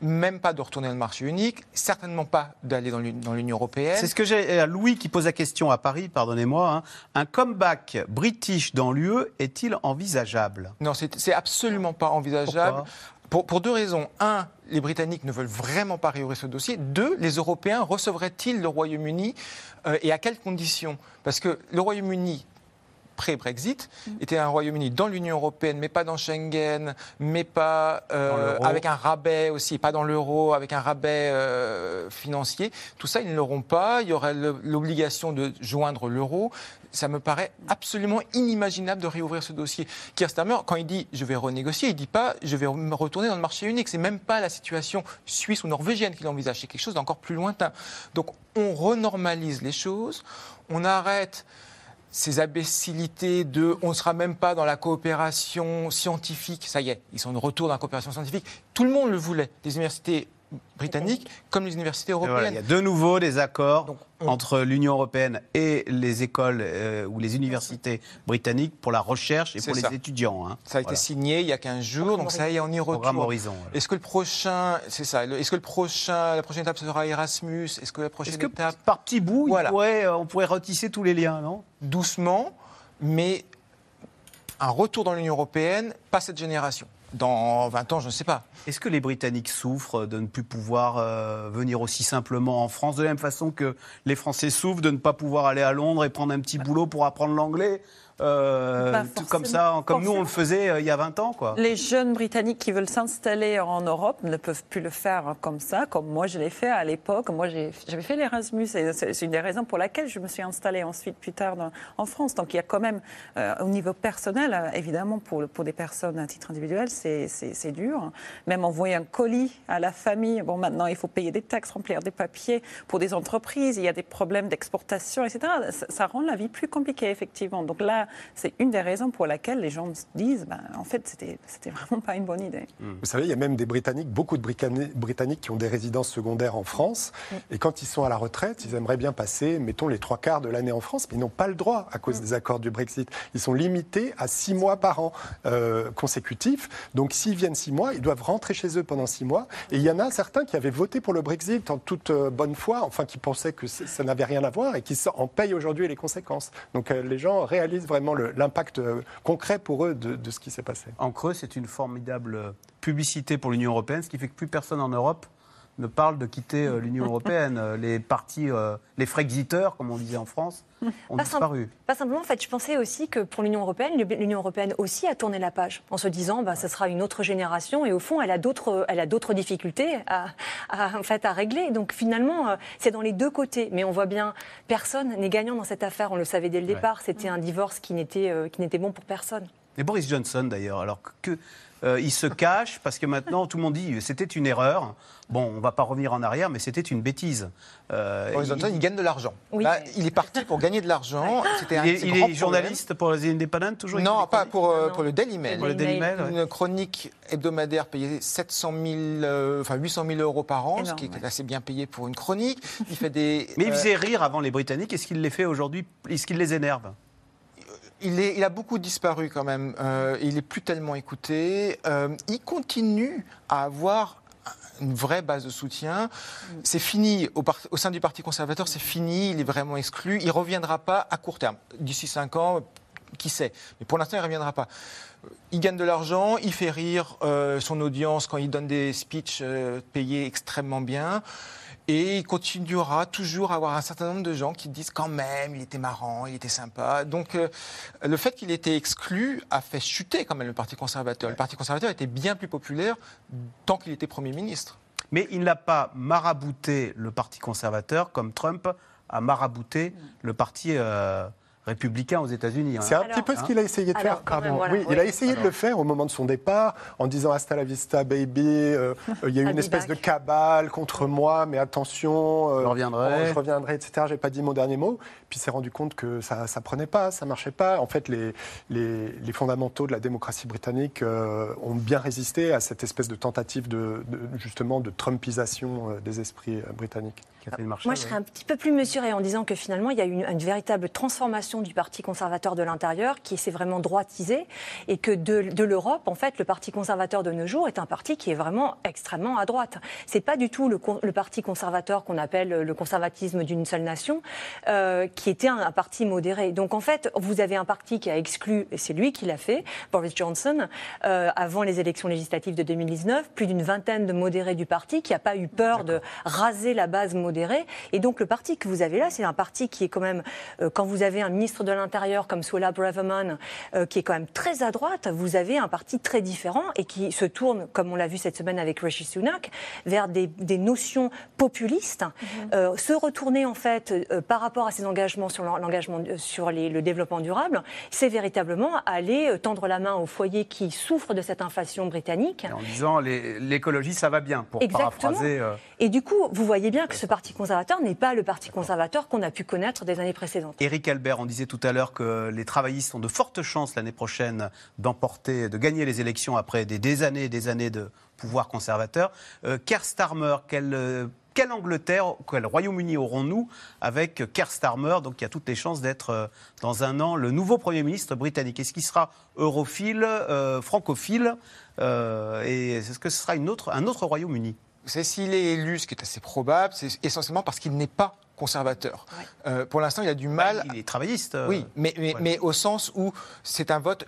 même pas de retourner dans le marché unique, certainement pas d'aller dans l'Union européenne. C'est ce que j'ai à Louis qui pose la question à Paris, pardonnez-moi. Hein. Un comeback british dans l'UE est-il envisageable? Non, c'est absolument pas envisageable. Pour, deux raisons. Un, les Britanniques ne veulent vraiment pas réouvrir ce dossier. Deux, les Européens recevraient-ils le Royaume-Uni euh, et à quelles conditions? Parce que le Royaume-Uni pré-Brexit était un Royaume-Uni dans l'Union européenne, mais pas dans Schengen, mais pas euh, avec un rabais aussi, pas dans l'euro, avec un rabais euh, financier. Tout ça, ils ne l'auront pas. Il y aurait l'obligation de joindre l'euro ça me paraît absolument inimaginable de réouvrir ce dossier. Keir Starmer, quand il dit je vais renégocier, il ne dit pas je vais me retourner dans le marché unique. C'est même pas la situation suisse ou norvégienne qu'il envisage. C'est quelque chose d'encore plus lointain. Donc on renormalise les choses, on arrête ces imbécilités de on ne sera même pas dans la coopération scientifique. Ça y est, ils sont de retour dans la coopération scientifique. Tout le monde le voulait. Les universités britanniques comme les universités européennes. il y a de nouveau des accords entre l'Union européenne et les écoles euh, ou les universités britanniques pour la recherche et pour les étudiants. Hein. Ça a été signé il y a 15 jours, donc ça y est, on y retourne. Horizon. Est-ce que le prochain, c'est ça, est-ce que le prochain, la prochaine étape sera Erasmus? Est-ce que la prochaine que étape, par petits bouts, euh, on pourrait retisser tous les liens, non? Doucement, mais un retour dans l'Union européenne, pas cette génération dans 20 ans, je ne sais pas. Est-ce que les Britanniques souffrent de ne plus pouvoir euh, venir aussi simplement en France, de la même façon que les Français souffrent de ne pas pouvoir aller à Londres et prendre un petit boulot pour apprendre l'anglais? Euh, comme ça, comme nous on le faisait euh, il y a 20 ans. Quoi. Les jeunes Britanniques qui veulent s'installer en Europe ne peuvent plus le faire comme ça, comme moi je l'ai fait à l'époque. Moi j'avais fait l'Erasmus et c'est une des raisons pour laquelle je me suis installée ensuite plus tard en France. Donc il y a quand même, euh, au niveau personnel, évidemment pour, pour des personnes à titre individuel, c'est dur. Même envoyer un colis à la famille, bon maintenant il faut payer des taxes, remplir des papiers. Pour des entreprises, il y a des problèmes d'exportation, etc. Ça, ça rend la vie plus compliquée effectivement. Donc là, c'est une des raisons pour laquelle les gens se disent, ben, en fait, c'était, c'était vraiment pas une bonne idée. Mmh. Vous savez, il y a même des Britanniques, beaucoup de Britanniques qui ont des résidences secondaires en France, mmh. et quand ils sont à la retraite, ils aimeraient bien passer, mettons, les trois quarts de l'année en France, mais ils n'ont pas le droit à cause mmh. des accords du Brexit. Ils sont limités à six mois par an euh, consécutifs. Donc, s'ils viennent six mois, ils doivent rentrer chez eux pendant six mois. Et il y en a certains qui avaient voté pour le Brexit en toute euh, bonne foi, enfin, qui pensaient que ça n'avait rien à voir et qui en payent aujourd'hui les conséquences. Donc, euh, les gens réalisent vraiment l'impact euh, concret pour eux de, ce qui s'est passé. En creux, c'est une formidable publicité pour l'Union européenne, ce qui fait que plus personne en Europe ne parle de quitter euh, l'Union européenne. Euh, les partis, les frexiteurs, comme on disait en France, ont disparu. pas simplement, en fait, je pensais aussi que pour l'Union européenne, l'Union européenne aussi a tourné la page en se disant, bah, ce sera une autre génération, et au fond, elle a d'autres, elle a d'autres difficultés à, en fait, à régler. Donc finalement, c'est dans les deux côtés. Mais on voit bien, personne n'est gagnant dans cette affaire. On le savait dès le départ. C'était un divorce qui n'était, qui n'était bon pour personne. Et Boris Johnson d'ailleurs, alors que, euh, il se cache parce que maintenant tout le monde dit c'était une erreur. Bon, on ne va pas revenir en arrière, mais c'était une bêtise. Euh, Boris Johnson, il... gagne de l'argent. il est parti pour gagner de l'argent. il est, il est journaliste pour les Independent toujours Non, pas pour, euh, pour, le Daily Mail. Pour le Daily Mail Une chronique hebdomadaire payée 700 000, enfin 800 000 euros par an, ce qui est assez bien payé pour une chronique. Il fait des. Mais il faisait rire avant les Britanniques. Est-ce qu'il les fait aujourd'hui? Est-ce qu'il les énerve? Il, a beaucoup disparu quand même. Euh, il n'est plus tellement écouté. Euh, il continue à avoir une vraie base de soutien. C'est fini au, sein du Parti conservateur, c'est fini, il est vraiment exclu. Il ne reviendra pas à court terme. D'ici cinq ans, qui sait Mais pour l'instant, il ne reviendra pas. Il gagne de l'argent, il fait rire euh, son audience quand il donne des speeches payés extrêmement bien. Et il continuera toujours à avoir un certain nombre de gens qui disent quand même, il était marrant, il était sympa. Donc euh, le fait qu'il ait été exclu a fait chuter quand même le Parti conservateur. Le Parti conservateur était bien plus populaire tant qu'il était Premier ministre. Mais il n'a pas marabouté le Parti conservateur comme Trump a marabouté le Parti... Euh, républicain aux États-Unis. Hein. C'est un petit peu ce qu'il a essayé de faire. oui, il a essayé de le faire au moment de son départ, en disant hasta la vista, baby. Euh, euh, il y a eu une espèce de cabale contre moi, mais attention, euh, je reviendrai, je reviendrai, etc. J'ai pas dit mon dernier mot. Puis s'est rendu compte que ça, ça prenait pas, ça marchait pas. En fait, les, les, fondamentaux de la démocratie britannique ont bien résisté à cette espèce de tentative de, justement de Trumpisation des esprits britanniques. Moi, je serais un petit peu plus mesurée en disant que finalement, il y a eu une, une véritable transformation du Parti conservateur de l'intérieur qui s'est vraiment droitisé et que de, l'Europe, en fait, le Parti conservateur de nos jours est un parti qui est vraiment extrêmement à droite. C'est pas du tout le, le Parti conservateur qu'on appelle le conservatisme d'une seule nation, euh, qui était un, parti modéré. Donc en fait, vous avez un parti qui a exclu, et c'est lui qui l'a fait, Boris Johnson, euh, avant les élections législatives de 2019, plus d'une vingtaine de modérés du parti qui n'a pas eu peur de raser la base modérée. Et donc le parti que vous avez là, c'est un parti qui est quand même, euh, quand vous avez un ministre de l'Intérieur comme Suella Braverman, euh, qui est quand même très à droite, vous avez un parti très différent et qui se tourne, comme on l'a vu cette semaine avec Rishi Sunak, vers des, notions populistes. Mhm. Euh, se retourner en fait euh, par rapport à ses engagements sur l'engagement sur le développement durable, c'est véritablement aller tendre la main aux foyers qui souffrent de cette inflation britannique. en disant l'écologie ça va bien, pour paraphraser. Et du coup, vous voyez bien que ce parti conservateur n'est pas le parti conservateur qu'on a pu connaître des années précédentes. Éric Albert, on disait tout à l'heure que les travaillistes ont de fortes chances l'année prochaine d'emporter, de gagner les élections après des, années et des années de pouvoir conservateur. Euh, Keir Starmer, quelle, euh, quelle Angleterre, quel Royaume-Uni aurons-nous avec Keir Starmer, donc qui a toutes les chances d'être euh, dans un an le nouveau Premier ministre britannique Est-ce qu'il sera europhile, francophile? Et est-ce que ce sera un autre Royaume-Uni? C'est s'il est élu, ce qui est assez probable, c'est essentiellement parce qu'il n'est pas conservateur. Euh, pour l'instant, il a du mal. il est travailliste. Euh, oui, mais, mais, au sens où c'est un vote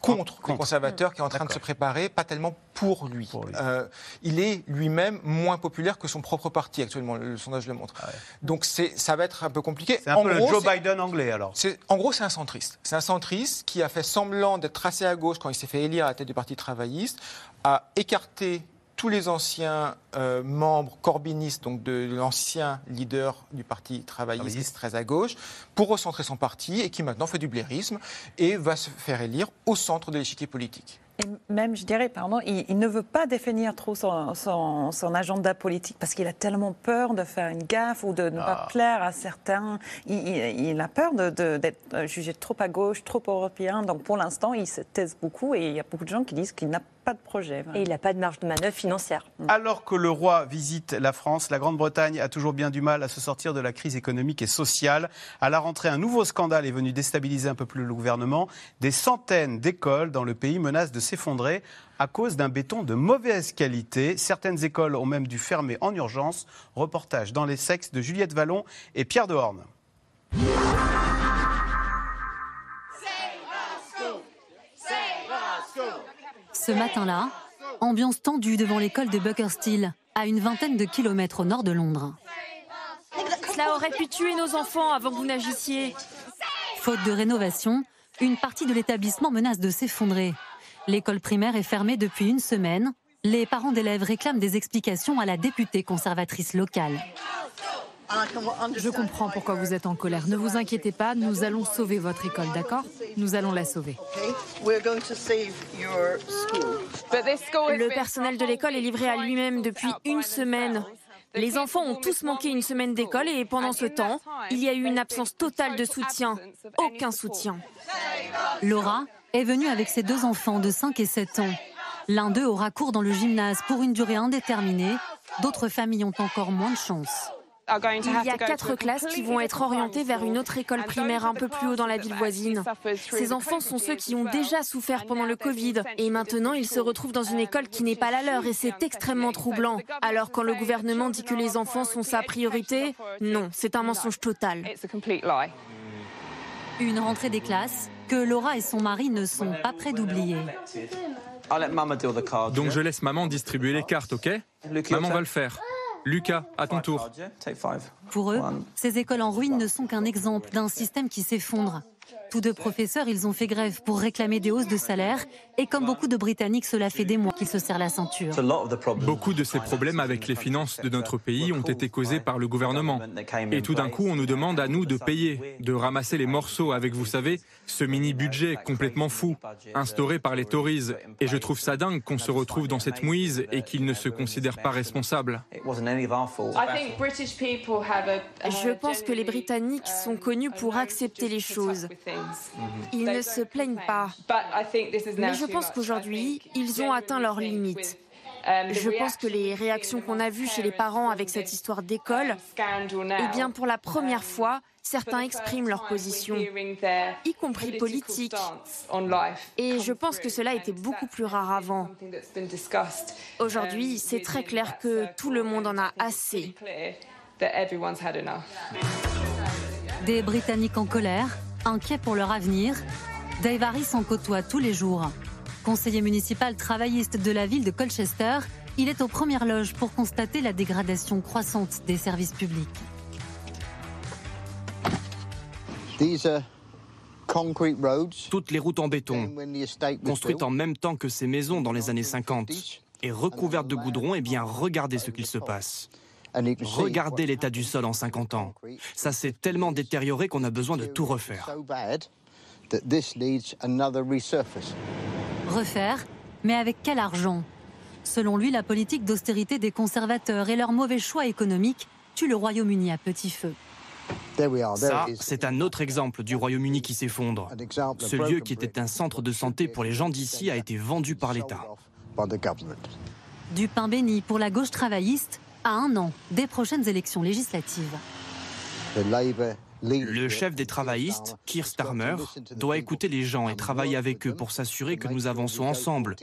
contre, les conservateurs qui est en train de se préparer, pas tellement pour lui. Euh, il est lui-même moins populaire que son propre parti actuellement, le, sondage le montre. Ah Donc ça va être un peu compliqué. C'est un peu le Joe Biden anglais alors. En gros, c'est un centriste. C'est un centriste qui a fait semblant d'être tracé à gauche quand il s'est fait élire à la tête du Parti travailliste, a écarté tous les anciens euh, membres corbinistes, donc de, l'ancien leader du Parti travailliste, très à gauche, pour recentrer son parti et qui maintenant fait du blairisme et va se faire élire au centre de l'échiquier politique. Et même, je dirais, pardon, il, ne veut pas définir trop son, son, agenda politique parce qu'il a tellement peur de faire une gaffe ou de ne pas ah. plaire à certains. Il, a peur d'être jugé trop à gauche, trop européen. Donc pour l'instant, il se taise beaucoup et il y a beaucoup de gens qui disent qu'il n'a pas de projet. Et il n'a pas de marge de manœuvre financière. Mm. Alors que le roi visite la France, la Grande-Bretagne a toujours bien du mal à se sortir de la crise économique et sociale. À la rentrée, un nouveau scandale est venu déstabiliser un peu plus le gouvernement. Des centaines d'écoles dans le pays menacent de s'effondrer à cause d'un béton de mauvaise qualité. Certaines écoles ont même dû fermer en urgence. Reportage dans les sexes de Juliette Vallon et Pierre Dehorne. Ce matin-là, ambiance tendue devant l'école de Buckersteel, à une vingtaine de kilomètres au nord de Londres. Cela aurait pu tuer nos enfants avant que vous n'agissiez. Faute de rénovation, une partie de l'établissement menace de s'effondrer. L'école primaire est fermée depuis une semaine. Les parents d'élèves réclament des explications à la députée conservatrice locale. Je comprends pourquoi vous êtes en colère. Ne vous inquiétez pas, nous allons sauver votre école, d'accord? Nous allons la sauver. Le personnel de l'école est livré à lui-même depuis une semaine. Les enfants ont tous manqué une semaine d'école et pendant ce temps, il y a eu une absence totale de soutien. Aucun soutien. Laura est venue avec ses deux enfants de 5 et 7 ans. L'un d'eux aura cours dans le gymnase pour une durée indéterminée. D'autres familles ont encore moins de chance. Il y a quatre classes qui vont être orientées vers une autre école primaire un peu plus haut dans la ville voisine. Ces enfants sont ceux qui ont déjà souffert pendant le Covid et maintenant ils se retrouvent dans une école qui n'est pas la leur et c'est extrêmement troublant. Alors quand le gouvernement dit que les enfants sont sa priorité, non, c'est un mensonge total. Une rentrée des classes que Laura et son mari ne sont pas prêts d'oublier. Donc je laisse maman distribuer les cartes, ok? Maman va le faire. Lucas, à ton tour. Pour eux, ces écoles en ruine ne sont qu'un exemple d'un système qui s'effondre. Tous deux professeurs, ils ont fait grève pour réclamer des hausses de salaire. Et comme beaucoup de Britanniques, cela fait des mois qu'ils se serrent la ceinture. Beaucoup de ces problèmes avec les finances de notre pays ont été causés par le gouvernement. Et tout d'un coup, on nous demande à nous de payer, de ramasser les morceaux avec, vous savez, ce mini-budget complètement fou, instauré par les Tories. Et je trouve ça dingue qu'on se retrouve dans cette mouise et qu'ils ne se considèrent pas responsables. Je pense que les Britanniques sont connus pour accepter les choses. Ils ne se plaignent pas. Mais je pense qu'aujourd'hui, ils ont atteint leurs limites. Je pense que les réactions qu'on a vues chez les parents avec cette histoire d'école, eh bien, pour la première fois, certains expriment leur position, y compris politique. Et je pense que cela était beaucoup plus rare avant. Aujourd'hui, c'est très clair que tout le monde en a assez. Des Britanniques en colère, inquiets pour leur avenir, Dave Harris en côtoie tous les jours. Conseiller municipal travailliste de la ville de Colchester, il est aux premières loges pour constater la dégradation croissante des services publics. Toutes les routes en béton, construites en même temps que ces maisons dans les années 50 et recouvertes de goudron, eh bien regardez ce qu'il se passe. Regardez l'état du sol en 50 ans. Ça s'est tellement détérioré qu'on a besoin de tout refaire. Refaire, mais avec quel argent? Selon lui, la politique d'austérité des conservateurs et leurs mauvais choix économiques tuent le Royaume-Uni à petit feu. Ça, c'est un autre exemple du Royaume-Uni qui s'effondre. Ce lieu qui était un centre de santé pour les gens d'ici a été vendu par l'État. Du pain béni pour la gauche travailliste à un an des prochaines élections législatives. Le chef des travaillistes, Keir Starmer, doit écouter les gens et travailler avec eux pour s'assurer que nous avançons ensemble,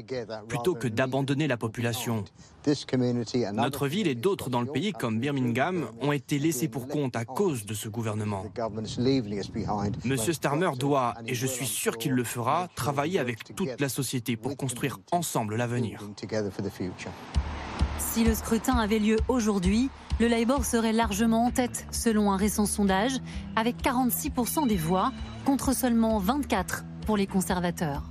plutôt que d'abandonner la population. Notre ville et d'autres dans le pays, comme Birmingham, ont été laissés pour compte à cause de ce gouvernement. Monsieur Starmer doit, et je suis sûr qu'il le fera, travailler avec toute la société pour construire ensemble l'avenir. Si le scrutin avait lieu aujourd'hui, le Labour serait largement en tête, selon un récent sondage, avec 46% des voix, contre seulement 24 pour les conservateurs.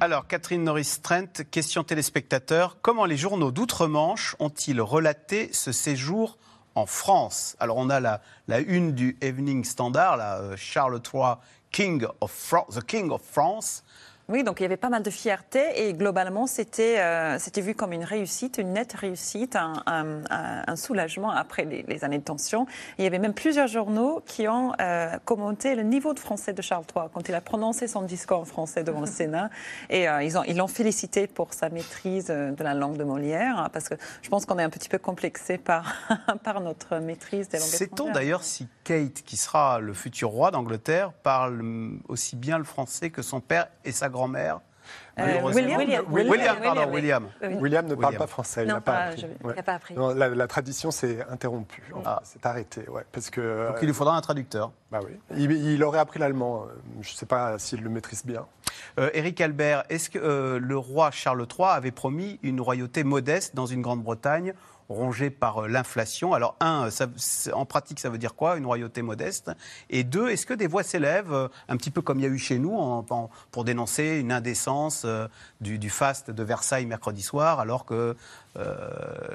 Alors, Catherine Norris-Trent, question téléspectateur. Comment les journaux d'outre-Manche ont-ils relaté ce séjour en France? Alors, on a la, une du Evening Standard, là, euh, Charles III, King of The King of France. Oui, donc il y avait pas mal de fierté et globalement, c'était euh, c'était vu comme une réussite, une nette réussite, un, un, un soulagement après les, les, années de tension. il y avait même plusieurs journaux qui ont euh, commenté le niveau de français de Charles III quand il a prononcé son discours en français devant le Sénat. Et euh, ils l'ont ils félicité pour sa maîtrise de la langue de Molière, hein, parce que je pense qu'on est un petit peu complexé par, par notre maîtrise des langues Sait-on d'ailleurs si Kate, qui sera le futur roi d'Angleterre, parle aussi bien le français que son père et sa grand-mère. Euh, William, William, William, pardon, William. William ne parle pas français, il n'a pas, ouais. pas appris. Non, la, la, tradition s'est interrompue, ah. c'est arrêté, ouais, parce que. Donc il lui faudra un traducteur. Bah oui. Il, il aurait appris l'allemand. Je ne sais pas s'il le maîtrise bien. Euh, Éric Albert, est-ce que euh, le roi Charles III avait promis une royauté modeste dans une Grande-Bretagne rongé par l'inflation. Alors, un, en pratique, ça veut dire quoi Une royauté modeste? Et deux, est-ce que des voix s'élèvent, un petit peu comme il y a eu chez nous, pour dénoncer une indécence du, faste de Versailles mercredi soir, alors que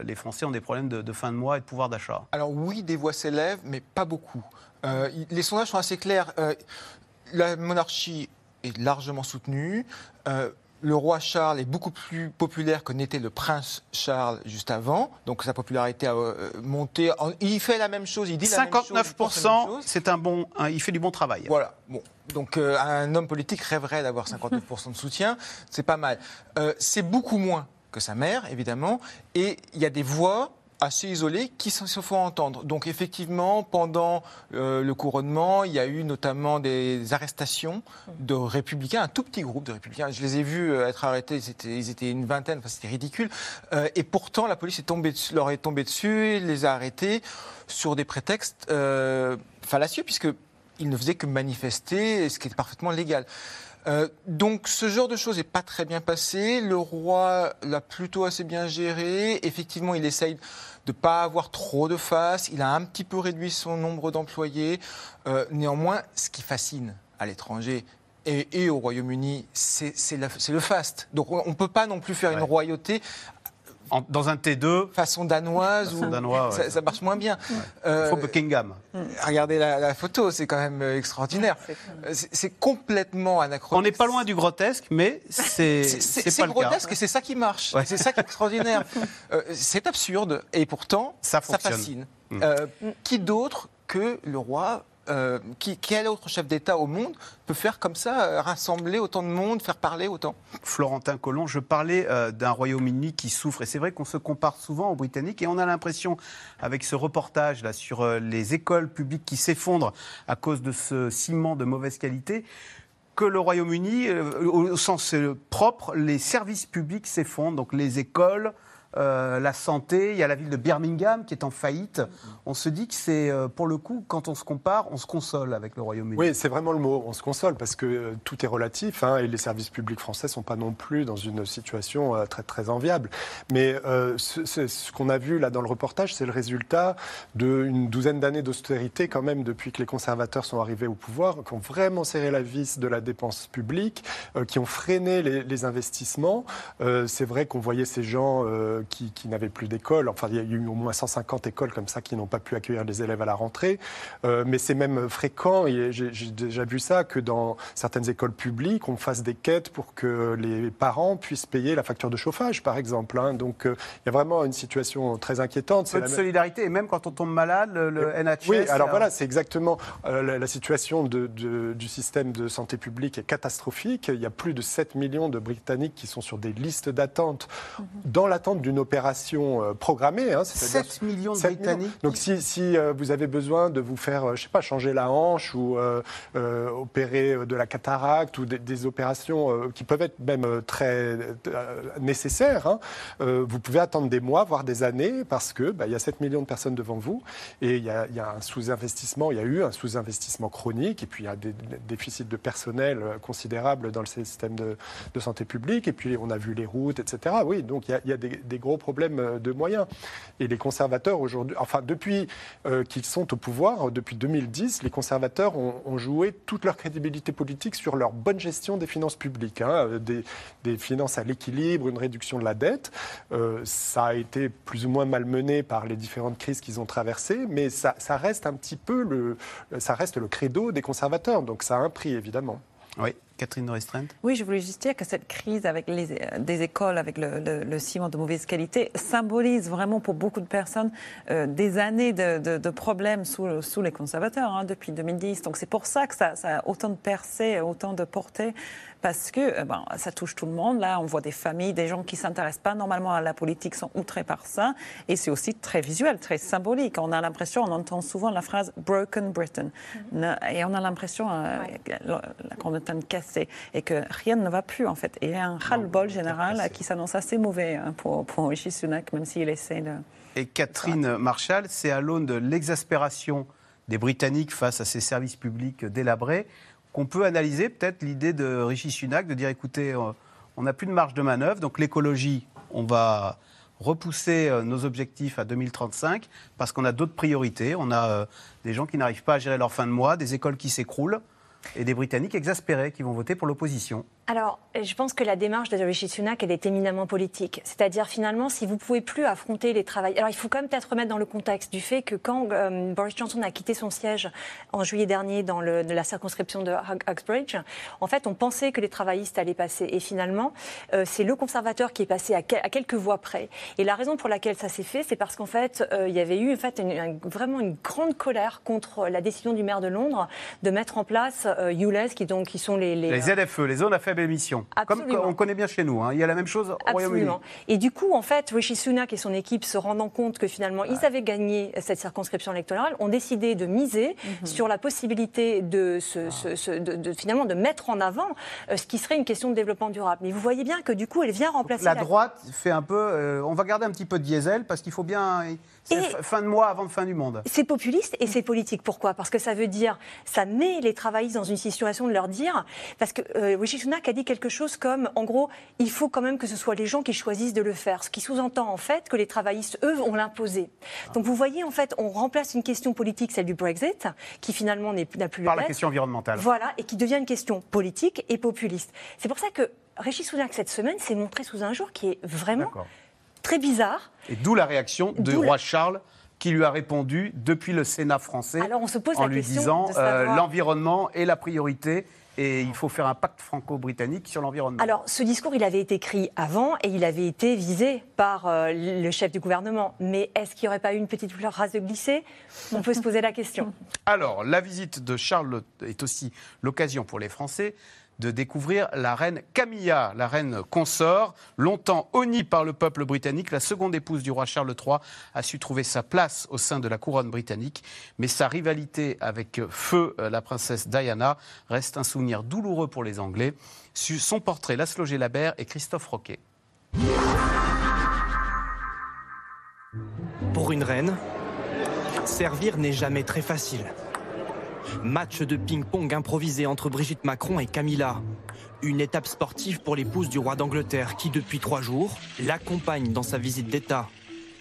les Français ont des problèmes de, fin de mois et de pouvoir d'achat? Alors oui, des voix s'élèvent, mais pas beaucoup. les sondages sont assez clairs. la monarchie est largement soutenu. Euh, le roi Charles est beaucoup plus populaire que n'était le prince Charles juste avant. Donc sa popularité a euh, monté. Il fait la même chose, il dit 59%, c'est un bon, il fait du bon travail. Voilà. Bon. Donc euh, un homme politique rêverait d'avoir 59% de soutien, c'est pas mal. c'est beaucoup moins que sa mère, évidemment, et il y a des voix assez isolés qui se font entendre. Donc effectivement, pendant euh, le couronnement, il y a eu notamment des arrestations de républicains, un tout petit groupe de républicains. Je les ai vus euh, être arrêtés, ils étaient une vingtaine, enfin, c'était ridicule. Euh, et pourtant, la police est tombée, leur est tombée dessus, les a arrêtés sur des prétextes fallacieux, puisqu'ils ne faisaient que manifester, ce qui est parfaitement légal. Euh, donc ce genre de choses n'est pas très bien passé. Le roi l'a plutôt assez bien géré. Effectivement, il essaye de ne pas avoir trop de face. Il a un petit peu réduit son nombre d'employés. Euh, néanmoins, ce qui fascine à l'étranger, et, au Royaume-Uni, c'est le faste. Donc on ne peut pas non plus faire une royauté dans un T2 Façon danoise, ou ça, marche moins bien. Il euh, faut Buckingham. Hmm. Regardez la, photo, c'est quand même euh, extraordinaire. C'est complètement anachronique. On n'est pas loin du grotesque, mais c'est C'est grotesque et c'est ça qui marche. C'est ça qui est extraordinaire. Euh, c'est absurde et pourtant, ça, fascine. Hmm. qui d'autre que le roi euh, qui, quel autre chef d'État au monde peut faire comme ça, euh, rassembler autant de monde, faire parler autant Florentin Collomb, je parlais euh, d'un Royaume-Uni qui souffre. Et c'est vrai qu'on se compare souvent aux Britanniques. Et on a l'impression, avec ce reportage là, sur les écoles publiques qui s'effondrent à cause de ce ciment de mauvaise qualité, que le Royaume-Uni, au sens propre, les services publics s'effondrent. Donc les écoles, euh, la santé, il y a la ville de Birmingham qui est en faillite. On se dit que c'est, euh, pour le coup, quand on se compare, on se console avec le Royaume-Uni. Oui, c'est vraiment le mot, on se console, parce que euh, tout est relatif, hein, et les services publics français ne sont pas non plus dans une situation très, très enviable. Mais ce, qu'on a vu là dans le reportage, c'est le résultat d'une douzaine d'années d'austérité quand même depuis que les conservateurs sont arrivés au pouvoir, qui ont vraiment serré la vis de la dépense publique, qui ont freiné les, les investissements. c'est vrai qu'on voyait ces gens qui, n'avaient plus d'école. Enfin, il y a eu au moins 150 écoles comme ça qui n'ont pas pu accueillir les élèves à la rentrée. Euh, mais c'est même fréquent, et j'ai déjà vu ça, que dans certaines écoles publiques, on fasse des quêtes pour que les parents puissent payer la facture de chauffage, par exemple. Hein. Donc, euh, il y a vraiment une situation très inquiétante. Peu de solidarité, et même quand on tombe malade, le, NHS... Oui, alors voilà, c'est exactement euh, la, situation du système de santé publique est catastrophique. Il y a plus de 7 millions de Britanniques qui sont sur des listes d'attente, mhm. dans l'attente du une opération euh, programmée. Hein, 7 millions de Britanniques. Donc si, si euh, vous avez besoin de vous faire, euh, je sais pas, changer la hanche ou opérer de la cataracte ou des, opérations qui peuvent être même très nécessaires, hein, vous pouvez attendre des mois, voire des années, parce que bah, il y a 7 millions de personnes devant vous et il y a, y a un sous-investissement, il y a eu un sous-investissement chronique et puis il y a des, déficits de personnel considérables dans le système de, de, santé publique et puis on a vu les routes, etc. Oui, donc il y a, il y a des, des gros problèmes euh, de moyens. Et les conservateurs aujourd'hui, enfin depuis euh, qu'ils sont au pouvoir, depuis 2010, les conservateurs ont, joué toute leur crédibilité politique sur leur bonne gestion des finances publiques, hein, euh, des, finances à l'équilibre, une réduction de la dette. ça a été plus ou moins malmené par les différentes crises qu'ils ont traversées, mais ça, ça reste un petit peu le, ça reste le credo des conservateurs. Donc ça a un prix évidemment. Oui. Catherine Oui, je voulais juste dire que cette crise avec les, des écoles, avec le, ciment de mauvaise qualité, symbolise vraiment pour beaucoup de personnes euh, des années de, problèmes sous, les conservateurs hein, depuis 2010. Donc c'est pour ça que ça, ça, a autant de percées, autant de portées parce que euh, bon, ça touche tout le monde. Là, on voit des familles, des gens qui ne s'intéressent pas normalement à la politique sont outrés par ça. Et c'est aussi très visuel, très symbolique. On a l'impression, on entend souvent la phrase Broken Britain. Mm-hmm. Et on a l'impression euh, qu'on est un cassé et que rien ne va plus, en fait. Et il y a un ras-le-bol général qui s'annonce assez mauvais hein, pour, pour Rishi Sunak, même s'il essaie de. Et Catherine Marshall, c'est à l'aune de l'exaspération des Britanniques face à ces services publics délabrés qu'on peut analyser peut-être l'idée de Rishi Sunak de dire écoutez, euh, on n'a plus de marge de manœuvre, donc l'écologie, on va, repousser nos objectifs à 2035 parce qu'on a d'autres priorités. On a des gens qui n'arrivent pas à gérer leur fin de mois, des écoles qui s'écroulent et des Britanniques exaspérés qui vont voter pour l'opposition. Alors, je pense que la démarche de Rishi Sunak, elle est éminemment politique. C'est-à-dire, finalement, si vous ne pouvez plus affronter les travailleurs... Alors, il faut quand même peut-être remettre dans le contexte du fait que quand euh, Boris Johnson a quitté son siège en juillet dernier dans le, la circonscription de Uxbridge, en fait, on pensait que les travaillistes allaient passer. Et finalement, euh, c'est le conservateur qui est passé à, quelques voix près. Et la raison pour laquelle ça s'est fait, c'est parce qu'en fait, euh, il y avait eu en fait, vraiment une grande colère contre la décision du maire de Londres de mettre en place ULEZ, qui, donc, qui sont les... Les, les ZFE, les zones à faible émission. Comme on connaît bien chez nous. Hein. Il y a la même chose au Royaume-Uni. Et du coup, en fait, Rishi Sunak et son équipe, se rendant compte que finalement, ils avaient gagné cette circonscription électorale, ont décidé de miser mhm. sur la possibilité de, de, finalement de mettre en avant euh, ce qui serait une question de développement durable. Mais vous voyez bien que du coup, elle vient remplacer. La, droite fait un peu. Euh, on va garder un petit peu de diesel parce qu'il faut bien. C'est fin de mois avant de fin du monde. C'est populiste et c'est politique. Pourquoi? Parce que ça veut dire, ça met les travaillistes dans une situation de leur dire, parce que euh, Rishi Sunak a dit quelque chose comme, en gros, il faut quand même que ce soit les gens qui choisissent de le faire. Ce qui sous-entend en fait que les travaillistes, eux, vont l'imposer. Donc vous voyez, en fait, on remplace une question politique, celle du Brexit, qui finalement n'a plus Par la question environnementale. Voilà, et qui devient une question politique et populiste. C'est pour ça que Régis Sunak, cette semaine, s'est montré sous un jour qui est vraiment très bizarre. Et d'où la réaction de roi Charles qui lui a répondu depuis le Sénat français Alors on se pose en lui disant euh, l'environnement est la priorité et il faut faire un pacte franco-britannique sur l'environnement. Alors, ce discours, il avait été écrit avant et il avait été visé par euh, le chef du gouvernement. Mais est-ce qu'il n'y aurait pas eu une petite race de glisser? On peut se poser la question. Alors, la visite de Charles est aussi l'occasion pour les Français de découvrir la reine Camilla, la reine consort, longtemps honnie par le peuple britannique. La seconde épouse du roi Charles III a su trouver sa place au sein de la couronne britannique, mais sa rivalité avec feu euh, la princesse Diana reste un souvenir douloureux pour les Anglais. Son portrait, Laszlo Labert et Christophe Roquet. Pour une reine, servir n'est jamais très facile. Match de ping-pong improvisé entre Brigitte Macron et Camilla. Une étape sportive pour l'épouse du roi d'Angleterre qui, depuis trois jours, l'accompagne dans sa visite d'État.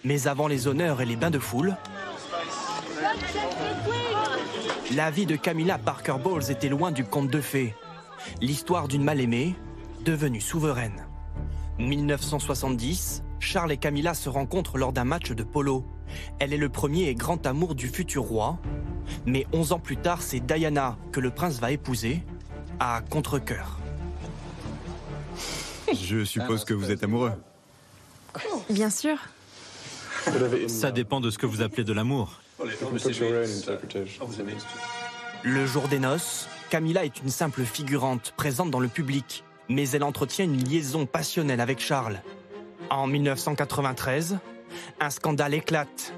Mais avant les honneurs et les bains de foule, la vie de Camilla Parker Bowles était loin du conte de fées. L'histoire d'une mal-aimée devenue souveraine. 1970, Charles et Camilla se rencontrent lors d'un match de polo. Elle est le premier et grand amour du futur roi. Mais 11 ans plus tard, c'est Diana que le prince va épouser à contre-coeur. Je suppose que vous êtes amoureux. Bien sûr. Ça dépend de ce que vous appelez de l'amour. Le jour des noces, Camilla est une simple figurante présente dans le public, mais elle entretient une liaison passionnelle avec Charles. En 1993, un scandale éclate.